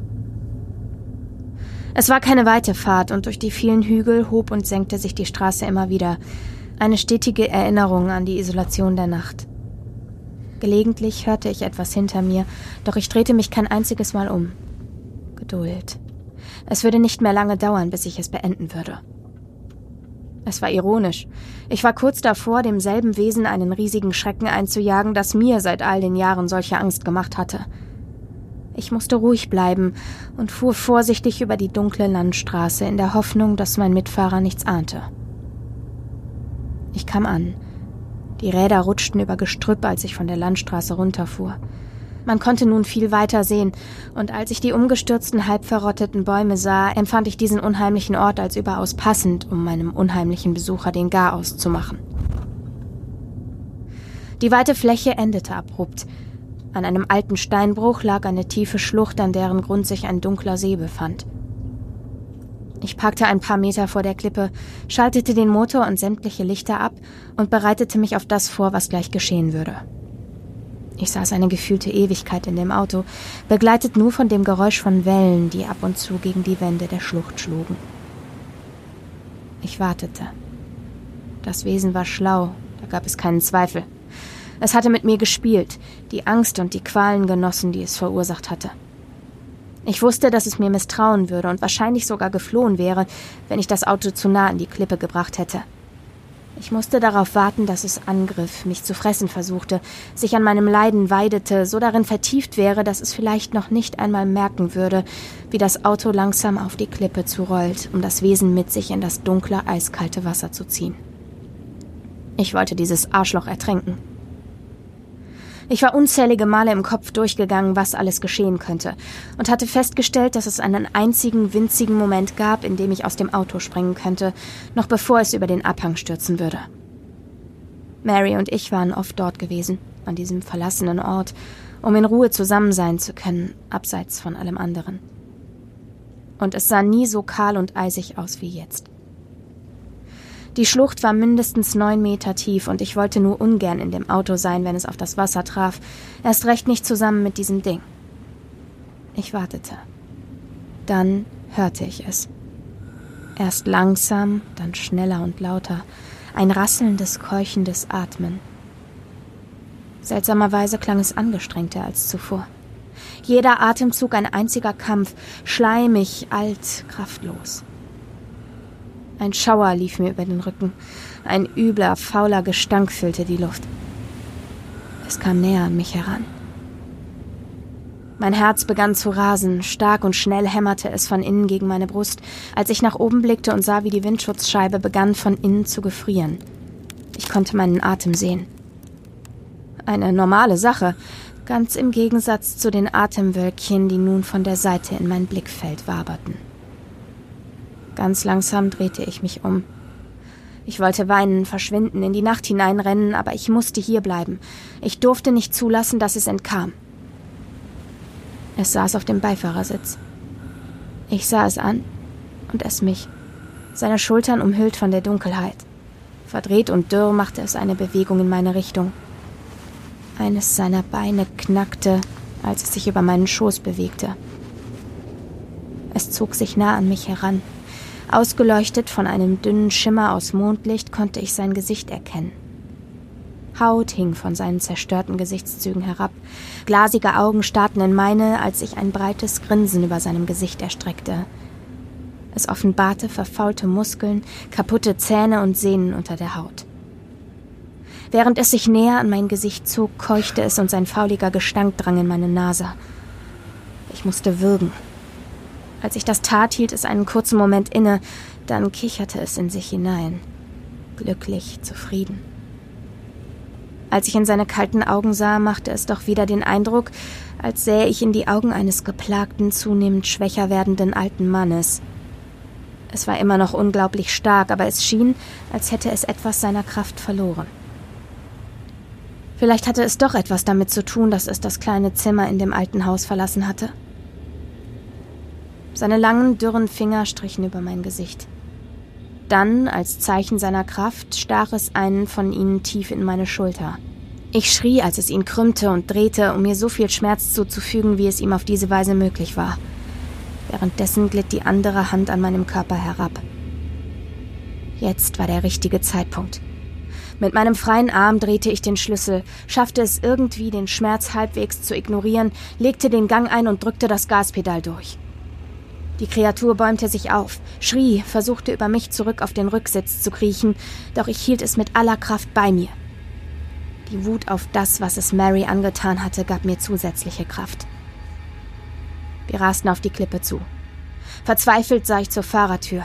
Es war keine weite Fahrt und durch die vielen Hügel hob und senkte sich die Straße immer wieder, eine stetige Erinnerung an die Isolation der Nacht. Gelegentlich hörte ich etwas hinter mir, doch ich drehte mich kein einziges Mal um. Geduld. Es würde nicht mehr lange dauern, bis ich es beenden würde. Es war ironisch. Ich war kurz davor, demselben Wesen einen riesigen Schrecken einzujagen, das mir seit all den Jahren solche Angst gemacht hatte. Ich musste ruhig bleiben und fuhr vorsichtig über die dunkle Landstraße in der Hoffnung, dass mein Mitfahrer nichts ahnte. Ich kam an. Die Räder rutschten über Gestrüpp, als ich von der Landstraße runterfuhr. Man konnte nun viel weiter sehen, und als ich die umgestürzten, halb verrotteten Bäume sah, empfand ich diesen unheimlichen Ort als überaus passend, um meinem unheimlichen Besucher den Garaus zu machen. Die weite Fläche endete abrupt, an einem alten Steinbruch lag eine tiefe Schlucht, an deren Grund sich ein dunkler See befand. Ich parkte ein paar Meter vor der Klippe, schaltete den Motor und sämtliche Lichter ab und bereitete mich auf das vor, was gleich geschehen würde. Ich saß eine gefühlte Ewigkeit in dem Auto, begleitet nur von dem Geräusch von Wellen, die ab und zu gegen die Wände der Schlucht schlugen. Ich wartete. Das Wesen war schlau, da gab es keinen Zweifel. Es hatte mit mir gespielt, die Angst und die Qualen genossen, die es verursacht hatte. Ich wusste, dass es mir misstrauen würde und wahrscheinlich sogar geflohen wäre, wenn ich das Auto zu nah an die Klippe gebracht hätte. Ich musste darauf warten, dass es angriff, mich zu fressen versuchte, sich an meinem Leiden weidete, so darin vertieft wäre, dass es vielleicht noch nicht einmal merken würde, wie das Auto langsam auf die Klippe zurollt, um das Wesen mit sich in das dunkle, eiskalte Wasser zu ziehen. Ich wollte dieses Arschloch ertränken. Ich war unzählige Male im Kopf durchgegangen, was alles geschehen könnte, und hatte festgestellt, dass es einen einzigen winzigen Moment gab, in dem ich aus dem Auto springen könnte, noch bevor es über den Abhang stürzen würde. Mary und ich waren oft dort gewesen, an diesem verlassenen Ort, um in Ruhe zusammen sein zu können, abseits von allem anderen. Und es sah nie so kahl und eisig aus wie jetzt. Die Schlucht war mindestens neun Meter tief und ich wollte nur ungern in dem Auto sein, wenn es auf das Wasser traf. Erst recht nicht zusammen mit diesem Ding. Ich wartete. Dann hörte ich es. Erst langsam, dann schneller und lauter. Ein rasselndes, keuchendes Atmen. Seltsamerweise klang es angestrengter als zuvor. Jeder Atemzug ein einziger Kampf, schleimig, alt, kraftlos. Ein Schauer lief mir über den Rücken. Ein übler, fauler Gestank füllte die Luft. Es kam näher an mich heran. Mein Herz begann zu rasen, stark und schnell hämmerte es von innen gegen meine Brust, als ich nach oben blickte und sah, wie die Windschutzscheibe begann von innen zu gefrieren. Ich konnte meinen Atem sehen. Eine normale Sache, ganz im Gegensatz zu den Atemwölkchen, die nun von der Seite in mein Blickfeld waberten. Ganz langsam drehte ich mich um. Ich wollte weinen, verschwinden, in die Nacht hineinrennen, aber ich musste hier bleiben. Ich durfte nicht zulassen, dass es entkam. Es saß auf dem Beifahrersitz. Ich sah es an und es mich, seine Schultern umhüllt von der Dunkelheit. Verdreht und dürr machte es eine Bewegung in meine Richtung. Eines seiner Beine knackte, als es sich über meinen Schoß bewegte. Es zog sich nah an mich heran. Ausgeleuchtet von einem dünnen Schimmer aus Mondlicht konnte ich sein Gesicht erkennen. Haut hing von seinen zerstörten Gesichtszügen herab. Glasige Augen starrten in meine, als sich ein breites Grinsen über seinem Gesicht erstreckte. Es offenbarte verfaulte Muskeln, kaputte Zähne und Sehnen unter der Haut. Während es sich näher an mein Gesicht zog, keuchte es und sein fauliger Gestank drang in meine Nase. Ich musste würgen, als ich das tat, hielt es einen kurzen Moment inne, dann kicherte es in sich hinein. Glücklich, zufrieden. Als ich in seine kalten Augen sah, machte es doch wieder den Eindruck, als sähe ich in die Augen eines geplagten, zunehmend schwächer werdenden alten Mannes. Es war immer noch unglaublich stark, aber es schien, als hätte es etwas seiner Kraft verloren. Vielleicht hatte es doch etwas damit zu tun, dass es das kleine Zimmer in dem alten Haus verlassen hatte. Seine langen, dürren Finger strichen über mein Gesicht. Dann, als Zeichen seiner Kraft, stach es einen von ihnen tief in meine Schulter. Ich schrie, als es ihn krümmte und drehte, um mir so viel Schmerz zuzufügen, wie es ihm auf diese Weise möglich war. Währenddessen glitt die andere Hand an meinem Körper herab. Jetzt war der richtige Zeitpunkt. Mit meinem freien Arm drehte ich den Schlüssel, schaffte es irgendwie, den Schmerz halbwegs zu ignorieren, legte den Gang ein und drückte das Gaspedal durch. Die Kreatur bäumte sich auf, schrie, versuchte über mich zurück auf den Rücksitz zu kriechen, doch ich hielt es mit aller Kraft bei mir. Die Wut auf das, was es Mary angetan hatte, gab mir zusätzliche Kraft. Wir rasten auf die Klippe zu. Verzweifelt sah ich zur Fahrertür.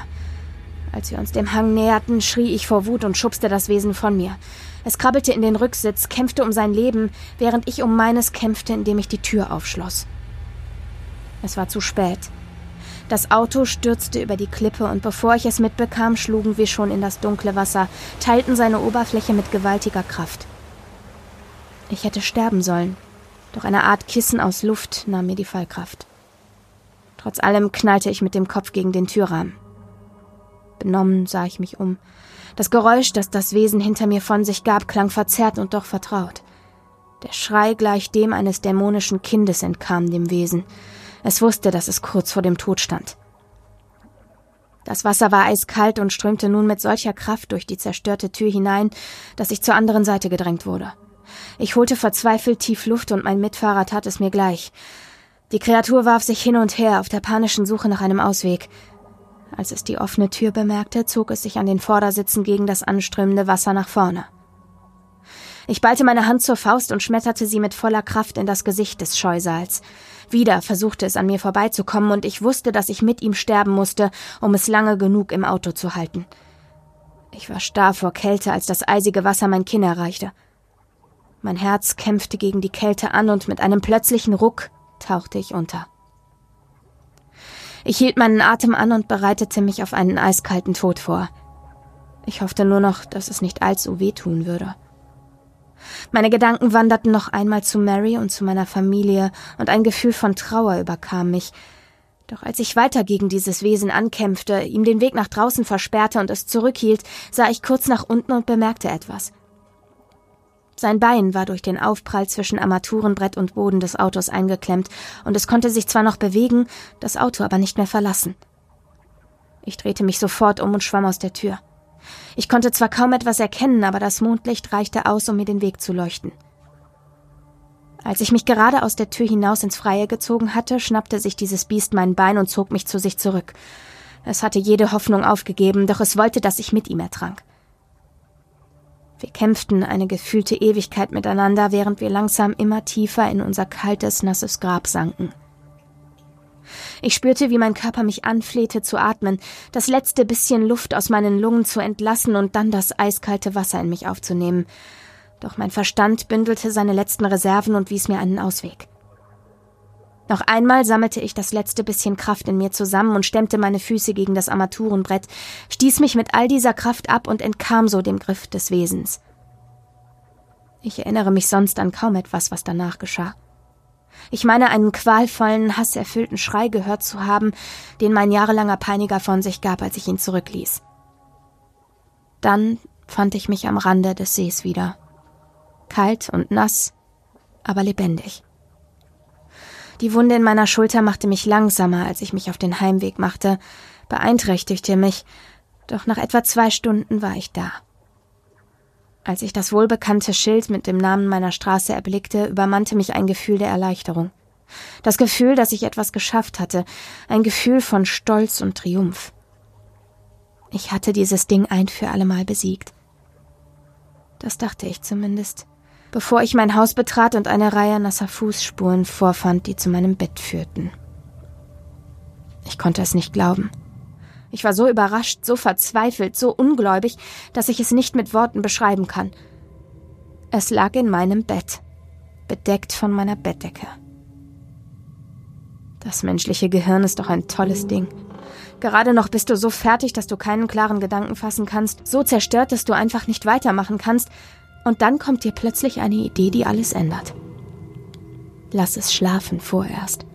Als wir uns dem Hang näherten, schrie ich vor Wut und schubste das Wesen von mir. Es krabbelte in den Rücksitz, kämpfte um sein Leben, während ich um meines kämpfte, indem ich die Tür aufschloss. Es war zu spät. Das Auto stürzte über die Klippe und bevor ich es mitbekam, schlugen wir schon in das dunkle Wasser, teilten seine Oberfläche mit gewaltiger Kraft. Ich hätte sterben sollen, doch eine Art Kissen aus Luft nahm mir die Fallkraft. Trotz allem knallte ich mit dem Kopf gegen den Türrahmen. Benommen sah ich mich um. Das Geräusch, das das Wesen hinter mir von sich gab, klang verzerrt und doch vertraut. Der Schrei gleich dem eines dämonischen Kindes entkam dem Wesen. Es wusste, dass es kurz vor dem Tod stand. Das Wasser war eiskalt und strömte nun mit solcher Kraft durch die zerstörte Tür hinein, dass ich zur anderen Seite gedrängt wurde. Ich holte verzweifelt tief Luft und mein Mitfahrer tat es mir gleich. Die Kreatur warf sich hin und her auf der panischen Suche nach einem Ausweg. Als es die offene Tür bemerkte, zog es sich an den Vordersitzen gegen das anströmende Wasser nach vorne. Ich ballte meine Hand zur Faust und schmetterte sie mit voller Kraft in das Gesicht des Scheusals. Wieder versuchte es an mir vorbeizukommen, und ich wusste, dass ich mit ihm sterben musste, um es lange genug im Auto zu halten. Ich war starr vor Kälte, als das eisige Wasser mein Kinn erreichte. Mein Herz kämpfte gegen die Kälte an, und mit einem plötzlichen Ruck tauchte ich unter. Ich hielt meinen Atem an und bereitete mich auf einen eiskalten Tod vor. Ich hoffte nur noch, dass es nicht allzu wehtun würde. Meine Gedanken wanderten noch einmal zu Mary und zu meiner Familie, und ein Gefühl von Trauer überkam mich. Doch als ich weiter gegen dieses Wesen ankämpfte, ihm den Weg nach draußen versperrte und es zurückhielt, sah ich kurz nach unten und bemerkte etwas. Sein Bein war durch den Aufprall zwischen Armaturenbrett und Boden des Autos eingeklemmt, und es konnte sich zwar noch bewegen, das Auto aber nicht mehr verlassen. Ich drehte mich sofort um und schwamm aus der Tür. Ich konnte zwar kaum etwas erkennen, aber das Mondlicht reichte aus, um mir den Weg zu leuchten. Als ich mich gerade aus der Tür hinaus ins Freie gezogen hatte, schnappte sich dieses Biest mein Bein und zog mich zu sich zurück. Es hatte jede Hoffnung aufgegeben, doch es wollte, dass ich mit ihm ertrank. Wir kämpften eine gefühlte Ewigkeit miteinander, während wir langsam immer tiefer in unser kaltes, nasses Grab sanken. Ich spürte, wie mein Körper mich anflehte zu atmen, das letzte bisschen Luft aus meinen Lungen zu entlassen und dann das eiskalte Wasser in mich aufzunehmen. Doch mein Verstand bündelte seine letzten Reserven und wies mir einen Ausweg. Noch einmal sammelte ich das letzte bisschen Kraft in mir zusammen und stemmte meine Füße gegen das Armaturenbrett, stieß mich mit all dieser Kraft ab und entkam so dem Griff des Wesens. Ich erinnere mich sonst an kaum etwas, was danach geschah. Ich meine, einen qualvollen, hasserfüllten Schrei gehört zu haben, den mein jahrelanger Peiniger von sich gab, als ich ihn zurückließ. Dann fand ich mich am Rande des Sees wieder. Kalt und nass, aber lebendig. Die Wunde in meiner Schulter machte mich langsamer, als ich mich auf den Heimweg machte, beeinträchtigte mich, doch nach etwa zwei Stunden war ich da. Als ich das wohlbekannte Schild mit dem Namen meiner Straße erblickte, übermannte mich ein Gefühl der Erleichterung. Das Gefühl, dass ich etwas geschafft hatte, ein Gefühl von Stolz und Triumph. Ich hatte dieses Ding ein für allemal besiegt. Das dachte ich zumindest, bevor ich mein Haus betrat und eine Reihe nasser Fußspuren vorfand, die zu meinem Bett führten. Ich konnte es nicht glauben. Ich war so überrascht, so verzweifelt, so ungläubig, dass ich es nicht mit Worten beschreiben kann. Es lag in meinem Bett, bedeckt von meiner Bettdecke. Das menschliche Gehirn ist doch ein tolles Ding. Gerade noch bist du so fertig, dass du keinen klaren Gedanken fassen kannst, so zerstört, dass du einfach nicht weitermachen kannst, und dann kommt dir plötzlich eine Idee, die alles ändert. Lass es schlafen vorerst.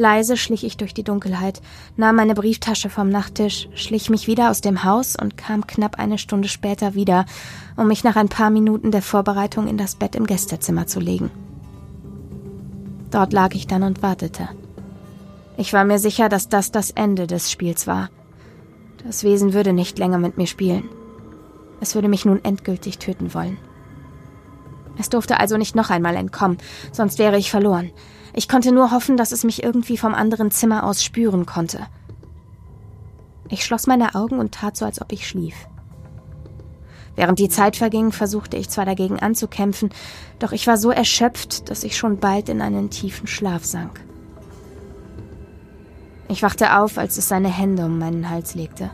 Leise schlich ich durch die Dunkelheit, nahm meine Brieftasche vom Nachttisch, schlich mich wieder aus dem Haus und kam knapp eine Stunde später wieder, um mich nach ein paar Minuten der Vorbereitung in das Bett im Gästezimmer zu legen. Dort lag ich dann und wartete. Ich war mir sicher, dass das das Ende des Spiels war. Das Wesen würde nicht länger mit mir spielen. Es würde mich nun endgültig töten wollen. Es durfte also nicht noch einmal entkommen, sonst wäre ich verloren. Ich konnte nur hoffen, dass es mich irgendwie vom anderen Zimmer aus spüren konnte. Ich schloss meine Augen und tat so, als ob ich schlief. Während die Zeit verging, versuchte ich zwar dagegen anzukämpfen, doch ich war so erschöpft, dass ich schon bald in einen tiefen Schlaf sank. Ich wachte auf, als es seine Hände um meinen Hals legte.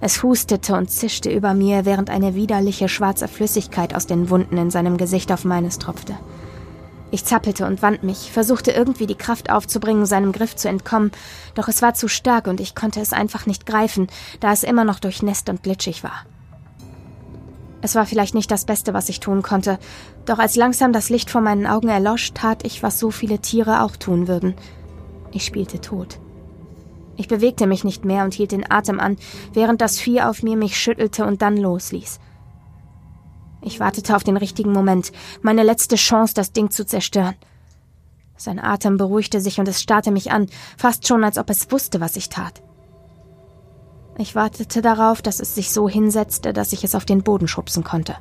Es hustete und zischte über mir, während eine widerliche schwarze Flüssigkeit aus den Wunden in seinem Gesicht auf meines tropfte. Ich zappelte und wand mich, versuchte irgendwie die Kraft aufzubringen, seinem Griff zu entkommen, doch es war zu stark und ich konnte es einfach nicht greifen, da es immer noch durchnässt und glitschig war. Es war vielleicht nicht das Beste, was ich tun konnte, doch als langsam das Licht vor meinen Augen erlosch, tat ich, was so viele Tiere auch tun würden. Ich spielte tot. Ich bewegte mich nicht mehr und hielt den Atem an, während das Vieh auf mir mich schüttelte und dann losließ. Ich wartete auf den richtigen Moment, meine letzte Chance, das Ding zu zerstören. Sein Atem beruhigte sich und es starrte mich an, fast schon als ob es wusste, was ich tat. Ich wartete darauf, dass es sich so hinsetzte, dass ich es auf den Boden schubsen konnte.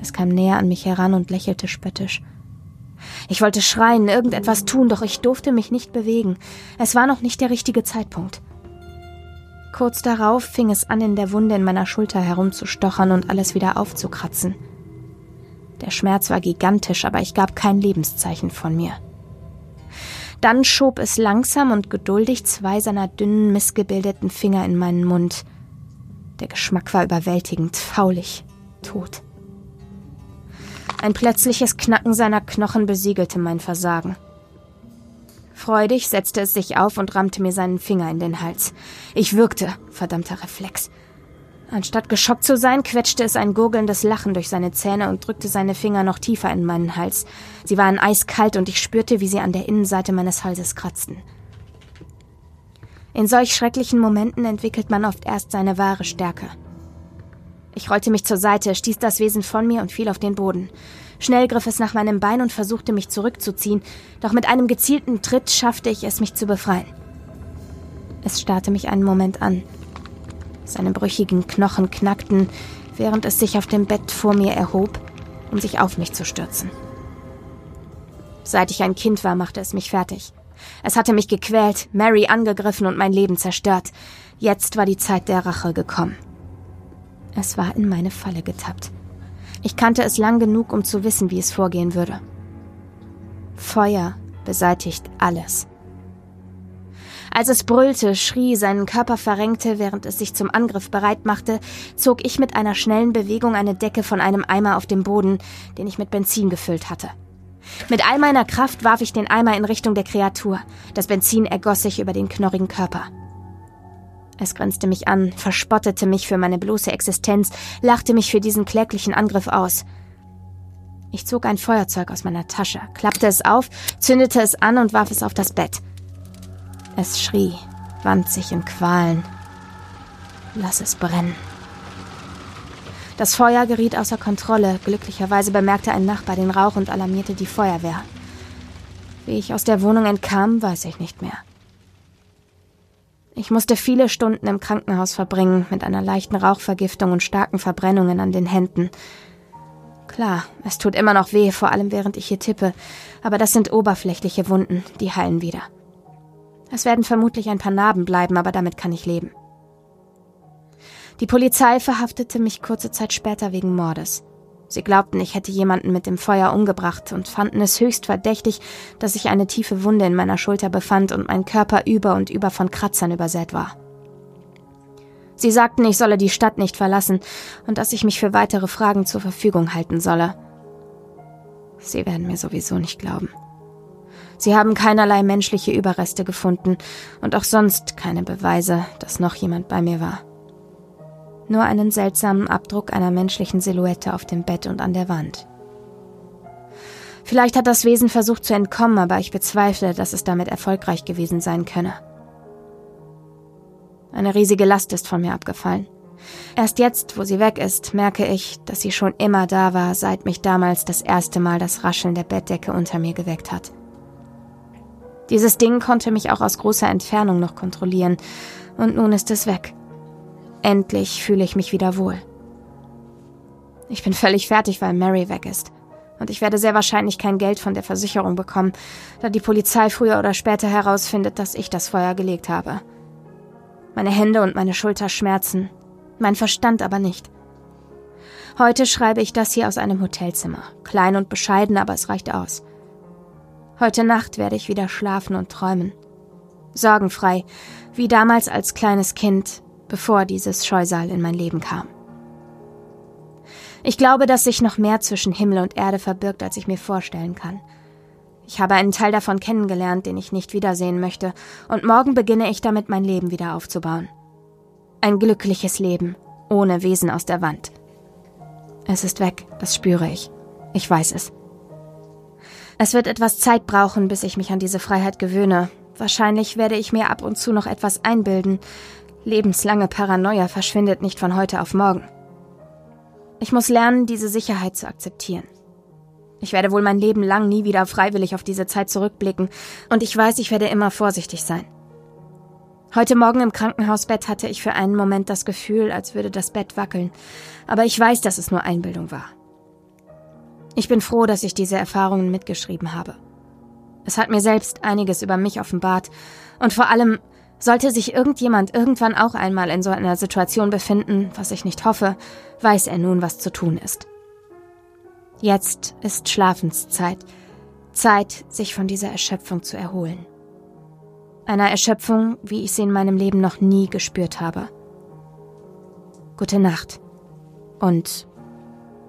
Es kam näher an mich heran und lächelte spöttisch. Ich wollte schreien, irgendetwas tun, doch ich durfte mich nicht bewegen. Es war noch nicht der richtige Zeitpunkt. Kurz darauf fing es an, in der Wunde in meiner Schulter herumzustochern und alles wieder aufzukratzen. Der Schmerz war gigantisch, aber ich gab kein Lebenszeichen von mir. Dann schob es langsam und geduldig zwei seiner dünnen, missgebildeten Finger in meinen Mund. Der Geschmack war überwältigend, faulig, tot. Ein plötzliches Knacken seiner Knochen besiegelte mein Versagen. Freudig setzte es sich auf und rammte mir seinen Finger in den Hals. Ich würgte, verdammter Reflex. Anstatt geschockt zu sein, quetschte es ein gurgelndes Lachen durch seine Zähne und drückte seine Finger noch tiefer in meinen Hals. Sie waren eiskalt und ich spürte, wie sie an der Innenseite meines Halses kratzten. In solch schrecklichen Momenten entwickelt man oft erst seine wahre Stärke. Ich rollte mich zur Seite, stieß das Wesen von mir und fiel auf den Boden. Schnell griff es nach meinem Bein und versuchte mich zurückzuziehen, doch mit einem gezielten Tritt schaffte ich es, mich zu befreien. Es starrte mich einen Moment an. Seine brüchigen Knochen knackten, während es sich auf dem Bett vor mir erhob, um sich auf mich zu stürzen. Seit ich ein Kind war, machte es mich fertig. Es hatte mich gequält, Mary angegriffen und mein Leben zerstört. Jetzt war die Zeit der Rache gekommen. Es war in meine Falle getappt. Ich kannte es lang genug, um zu wissen, wie es vorgehen würde. Feuer beseitigt alles. Als es brüllte, schrie, seinen Körper verrenkte, während es sich zum Angriff bereit machte, zog ich mit einer schnellen Bewegung eine Decke von einem Eimer auf den Boden, den ich mit Benzin gefüllt hatte. Mit all meiner Kraft warf ich den Eimer in Richtung der Kreatur. Das Benzin ergoss sich über den knorrigen Körper. Es grinste mich an, verspottete mich für meine bloße Existenz, lachte mich für diesen kläglichen Angriff aus. Ich zog ein Feuerzeug aus meiner Tasche, klappte es auf, zündete es an und warf es auf das Bett. Es schrie, wand sich in Qualen. Lass es brennen. Das Feuer geriet außer Kontrolle. Glücklicherweise bemerkte ein Nachbar den Rauch und alarmierte die Feuerwehr. Wie ich aus der Wohnung entkam, weiß ich nicht mehr. Ich musste viele Stunden im Krankenhaus verbringen, mit einer leichten Rauchvergiftung und starken Verbrennungen an den Händen. Klar, es tut immer noch weh, vor allem während ich hier tippe, aber das sind oberflächliche Wunden, die heilen wieder. Es werden vermutlich ein paar Narben bleiben, aber damit kann ich leben. Die Polizei verhaftete mich kurze Zeit später wegen Mordes. Sie glaubten, ich hätte jemanden mit dem Feuer umgebracht und fanden es höchst verdächtig, dass sich eine tiefe Wunde in meiner Schulter befand und mein Körper über und über von Kratzern übersät war. Sie sagten, ich solle die Stadt nicht verlassen und dass ich mich für weitere Fragen zur Verfügung halten solle. Sie werden mir sowieso nicht glauben. Sie haben keinerlei menschliche Überreste gefunden und auch sonst keine Beweise, dass noch jemand bei mir war nur einen seltsamen Abdruck einer menschlichen Silhouette auf dem Bett und an der Wand. Vielleicht hat das Wesen versucht zu entkommen, aber ich bezweifle, dass es damit erfolgreich gewesen sein könne. Eine riesige Last ist von mir abgefallen. Erst jetzt, wo sie weg ist, merke ich, dass sie schon immer da war, seit mich damals das erste Mal das Rascheln der Bettdecke unter mir geweckt hat. Dieses Ding konnte mich auch aus großer Entfernung noch kontrollieren, und nun ist es weg. Endlich fühle ich mich wieder wohl. Ich bin völlig fertig, weil Mary weg ist. Und ich werde sehr wahrscheinlich kein Geld von der Versicherung bekommen, da die Polizei früher oder später herausfindet, dass ich das Feuer gelegt habe. Meine Hände und meine Schulter schmerzen, mein Verstand aber nicht. Heute schreibe ich das hier aus einem Hotelzimmer. Klein und bescheiden, aber es reicht aus. Heute Nacht werde ich wieder schlafen und träumen. Sorgenfrei, wie damals als kleines Kind, bevor dieses Scheusal in mein Leben kam. Ich glaube, dass sich noch mehr zwischen Himmel und Erde verbirgt, als ich mir vorstellen kann. Ich habe einen Teil davon kennengelernt, den ich nicht wiedersehen möchte, und morgen beginne ich damit, mein Leben wieder aufzubauen. Ein glückliches Leben, ohne Wesen aus der Wand. Es ist weg, das spüre ich. Ich weiß es. Es wird etwas Zeit brauchen, bis ich mich an diese Freiheit gewöhne. Wahrscheinlich werde ich mir ab und zu noch etwas einbilden. Lebenslange Paranoia verschwindet nicht von heute auf morgen. Ich muss lernen, diese Sicherheit zu akzeptieren. Ich werde wohl mein Leben lang nie wieder freiwillig auf diese Zeit zurückblicken, und ich weiß, ich werde immer vorsichtig sein. Heute Morgen im Krankenhausbett hatte ich für einen Moment das Gefühl, als würde das Bett wackeln, aber ich weiß, dass es nur Einbildung war. Ich bin froh, dass ich diese Erfahrungen mitgeschrieben habe. Es hat mir selbst einiges über mich offenbart, und vor allem sollte sich irgendjemand irgendwann auch einmal in so einer Situation befinden, was ich nicht hoffe, weiß er nun, was zu tun ist. Jetzt ist Schlafenszeit. Zeit, sich von dieser Erschöpfung zu erholen. Einer Erschöpfung, wie ich sie in meinem Leben noch nie gespürt habe. Gute Nacht und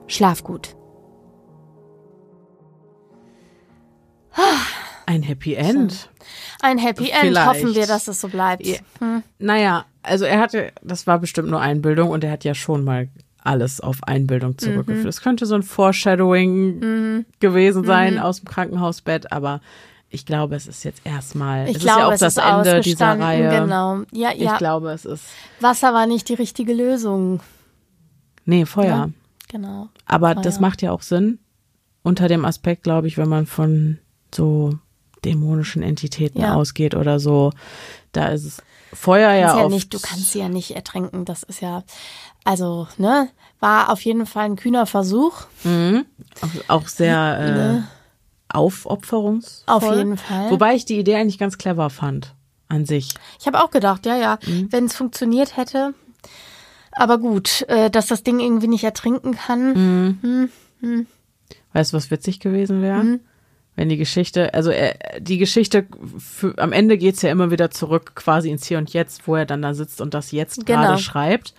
schlaf gut. Ein Happy End. Ein Happy End. Vielleicht. Hoffen wir, dass es so bleibt. Ja. Hm. Naja, also er hatte, das war bestimmt nur Einbildung und er hat ja schon mal alles auf Einbildung zurückgeführt. Es könnte so ein Foreshadowing gewesen sein aus dem Krankenhausbett, aber ich glaube, es ist jetzt erstmal, Ich es glaube, ist ja auch es das ist Ende dieser Reihe. Genau. Ja, Ich ja. glaube, es ist, Wasser war nicht die richtige Lösung. nee, Feuer. Ja. Genau. Aber Feuer. das macht ja auch Sinn unter dem Aspekt, glaube ich, wenn man von so dämonischen Entitäten Ja. ausgeht oder so. Da ist es Feuer ja, ja nicht, du kannst sie ja nicht ertränken. Das ist ja, also, ne, war auf jeden Fall ein kühner Versuch. Mhm. Auch, auch sehr äh, Ne? aufopferungsvoll. Auf jeden Fall. Wobei ich die Idee eigentlich ganz clever fand an sich. Ich habe auch gedacht, ja, ja, Mhm. wenn es funktioniert hätte. Aber gut, äh, dass das Ding irgendwie nicht ertrinken kann. Mhm. Weißt du, was witzig gewesen wäre? Mhm. Wenn die Geschichte, also er, die Geschichte, für, am Ende geht's ja immer wieder zurück quasi ins Hier und Jetzt, wo er dann da sitzt und das jetzt Genau. gerade schreibt.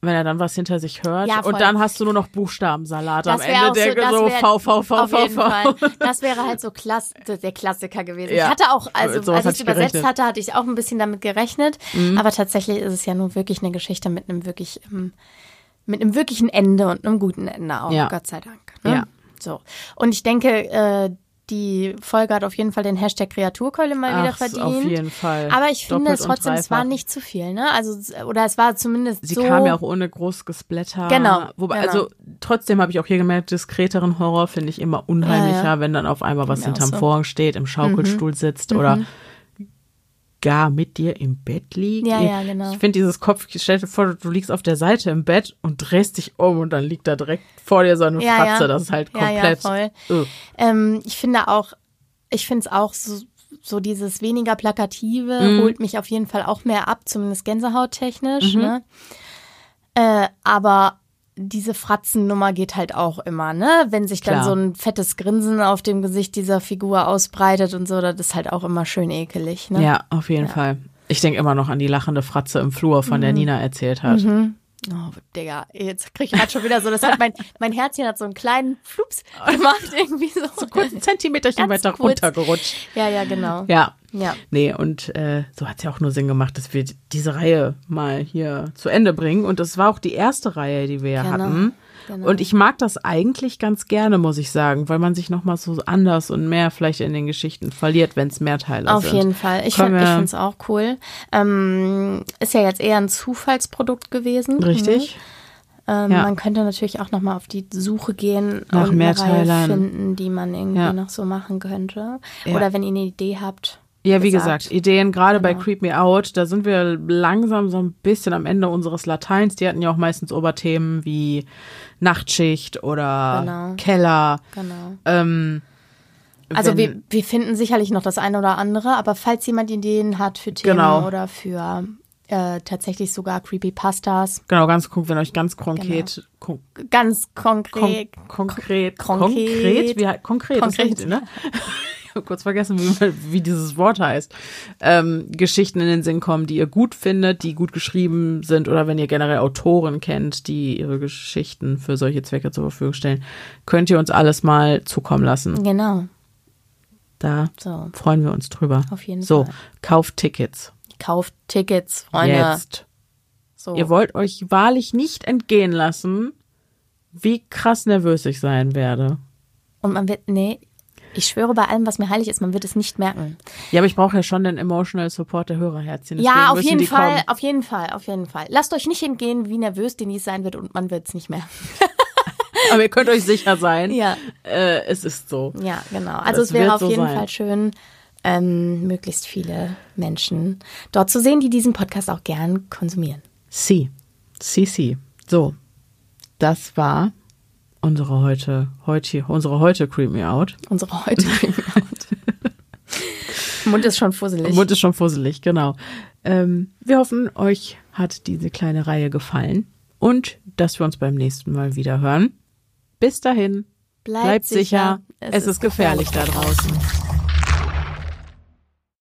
Wenn er dann was hinter sich hört. Ja, und dann hast du nur noch Buchstabensalat am Das wär Ende, der so- das so wär- V, V, V, V, V. Das wäre halt so klass der Klassiker gewesen. Ja. Ich hatte auch, also sowas als ich es übersetzt gerechnet. Mhm. hatte, hatte ich auch ein bisschen damit gerechnet. Aber tatsächlich ist es ja nun wirklich eine Geschichte mit einem wirklich, ähm, mit einem wirklichen Ende und einem guten Ende auch. Ja. Gott sei Dank. Ne? Ja. So. Und ich denke, äh, die Folge hat auf jeden Fall den Hashtag Kreaturkeule mal wieder Ach, verdient. auf jeden Fall. Aber ich finde Doppelt es trotzdem, es war nicht zu viel, ne? Also, oder es war zumindest Sie so. kam ja auch ohne großes Blätter. Genau, Wobei, genau. also trotzdem habe ich auch hier gemerkt, diskreteren Horror finde ich immer unheimlicher, Ja, wenn dann auf einmal was hinterm so. Mhm. Vorhang steht, im Schaukelstuhl sitzt oder gar mit dir im Bett liegt. Ja, ja, genau. Ich finde dieses Kopf, stell dir vor, du liegst auf der Seite im Bett und drehst dich um und dann liegt da direkt vor dir so eine Ja, Fratze. ja. Das ist halt Ja, ja, komplett. voll. Ähm, ich finde auch, ich finde es auch so, so dieses weniger plakative Mhm. holt mich auf jeden Fall auch mehr ab, zumindest gänsehaut-technisch. Mhm. Ne? Äh, aber diese Fratzennummer geht halt auch immer, ne? Wenn sich dann Klar. so ein fettes Grinsen auf dem Gesicht dieser Figur ausbreitet und so, das ist halt auch immer schön ekelig, ne? Ja, auf jeden Fall. Ich denke immer noch an die lachende Fratze im Flur, von Mhm. der Nina erzählt hat. Oh, Digga, jetzt krieg ich halt schon wieder so, das hat mein, mein Herzchen hat so einen kleinen Flups gemacht, irgendwie so. So kurz ein Zentimeterchen weiter kurz. runtergerutscht. Ja, ja, genau. Ja. Ja. Nee, und äh, so hat es ja auch nur Sinn gemacht, dass wir diese Reihe mal hier zu Ende bringen. Und das war auch die erste Reihe, die wir ja Genau, hatten. Genau. Und ich mag das eigentlich ganz gerne, muss ich sagen, weil man sich nochmal so anders und mehr vielleicht in den Geschichten verliert, wenn es mehr Teile Auf sind. jeden Fall. Ich, find- finde es auch cool. Ähm, ist ja jetzt eher ein Zufallsprodukt gewesen. Richtig? Ähm, Ja. Man könnte natürlich auch nochmal auf die Suche gehen Nach und Reihe Mehrteilern. finden, die man irgendwie Ja. noch so machen könnte. Ja. Oder wenn ihr eine Idee habt, Ja, wie gesagt. gesagt, Ideen gerade bei Genau. Creep Me Out, da sind wir langsam so ein bisschen am Ende unseres Lateins. Die hatten ja auch meistens Oberthemen wie Nachtschicht oder Genau. Keller. Genau. Ähm, Also wir, wir finden sicherlich noch das eine oder andere, aber falls jemand Ideen hat für Themen Genau. oder für äh, tatsächlich sogar Creepypastas, Genau, ganz guck, wenn euch ganz konkret, kon ganz kon konkret, konkret, konkret. konkret, wie, konkret, Konkret. richtig, ne? Habe kurz vergessen, wie, wie dieses Wort heißt. Ähm, Geschichten in den Sinn kommen, die ihr gut findet, die gut geschrieben sind oder wenn ihr generell Autoren kennt, die ihre Geschichten für solche Zwecke zur Verfügung stellen, könnt ihr uns alles mal zukommen lassen. genau, Da so, freuen wir uns drüber. auf jeden So, Fall. kauft Tickets. Kauft Tickets, Freunde. Jetzt. So. Ihr wollt euch wahrlich nicht entgehen lassen, wie krass nervös ich sein werde. Und man wird, nee, ich schwöre bei allem, was mir heilig ist, man wird es nicht merken. Ja, aber ich brauche ja schon den Emotional Support der Hörerherzchen. ja, auf jeden Fall, kommen. auf jeden Fall, auf jeden Fall. Lasst euch nicht entgehen, wie nervös Denise sein wird und man wird es nicht merken. Aber ihr könnt euch sicher sein, Ja. äh, es ist so. Ja, genau. Also Das es wäre auf so jeden sein. Fall schön, ähm, möglichst viele Menschen dort zu sehen, die diesen Podcast auch gern konsumieren. Sie. Sie, sie. So. Das war unsere heute, heute, unsere heute Creep Me Out. Unsere heute Mund ist schon fusselig. Mund ist schon fusselig, genau. Ähm, wir hoffen, euch hat diese kleine Reihe gefallen und dass wir uns beim nächsten Mal wieder hören. Bis dahin, Bleibt bleibt sicher, es, ist gefährlich da draußen.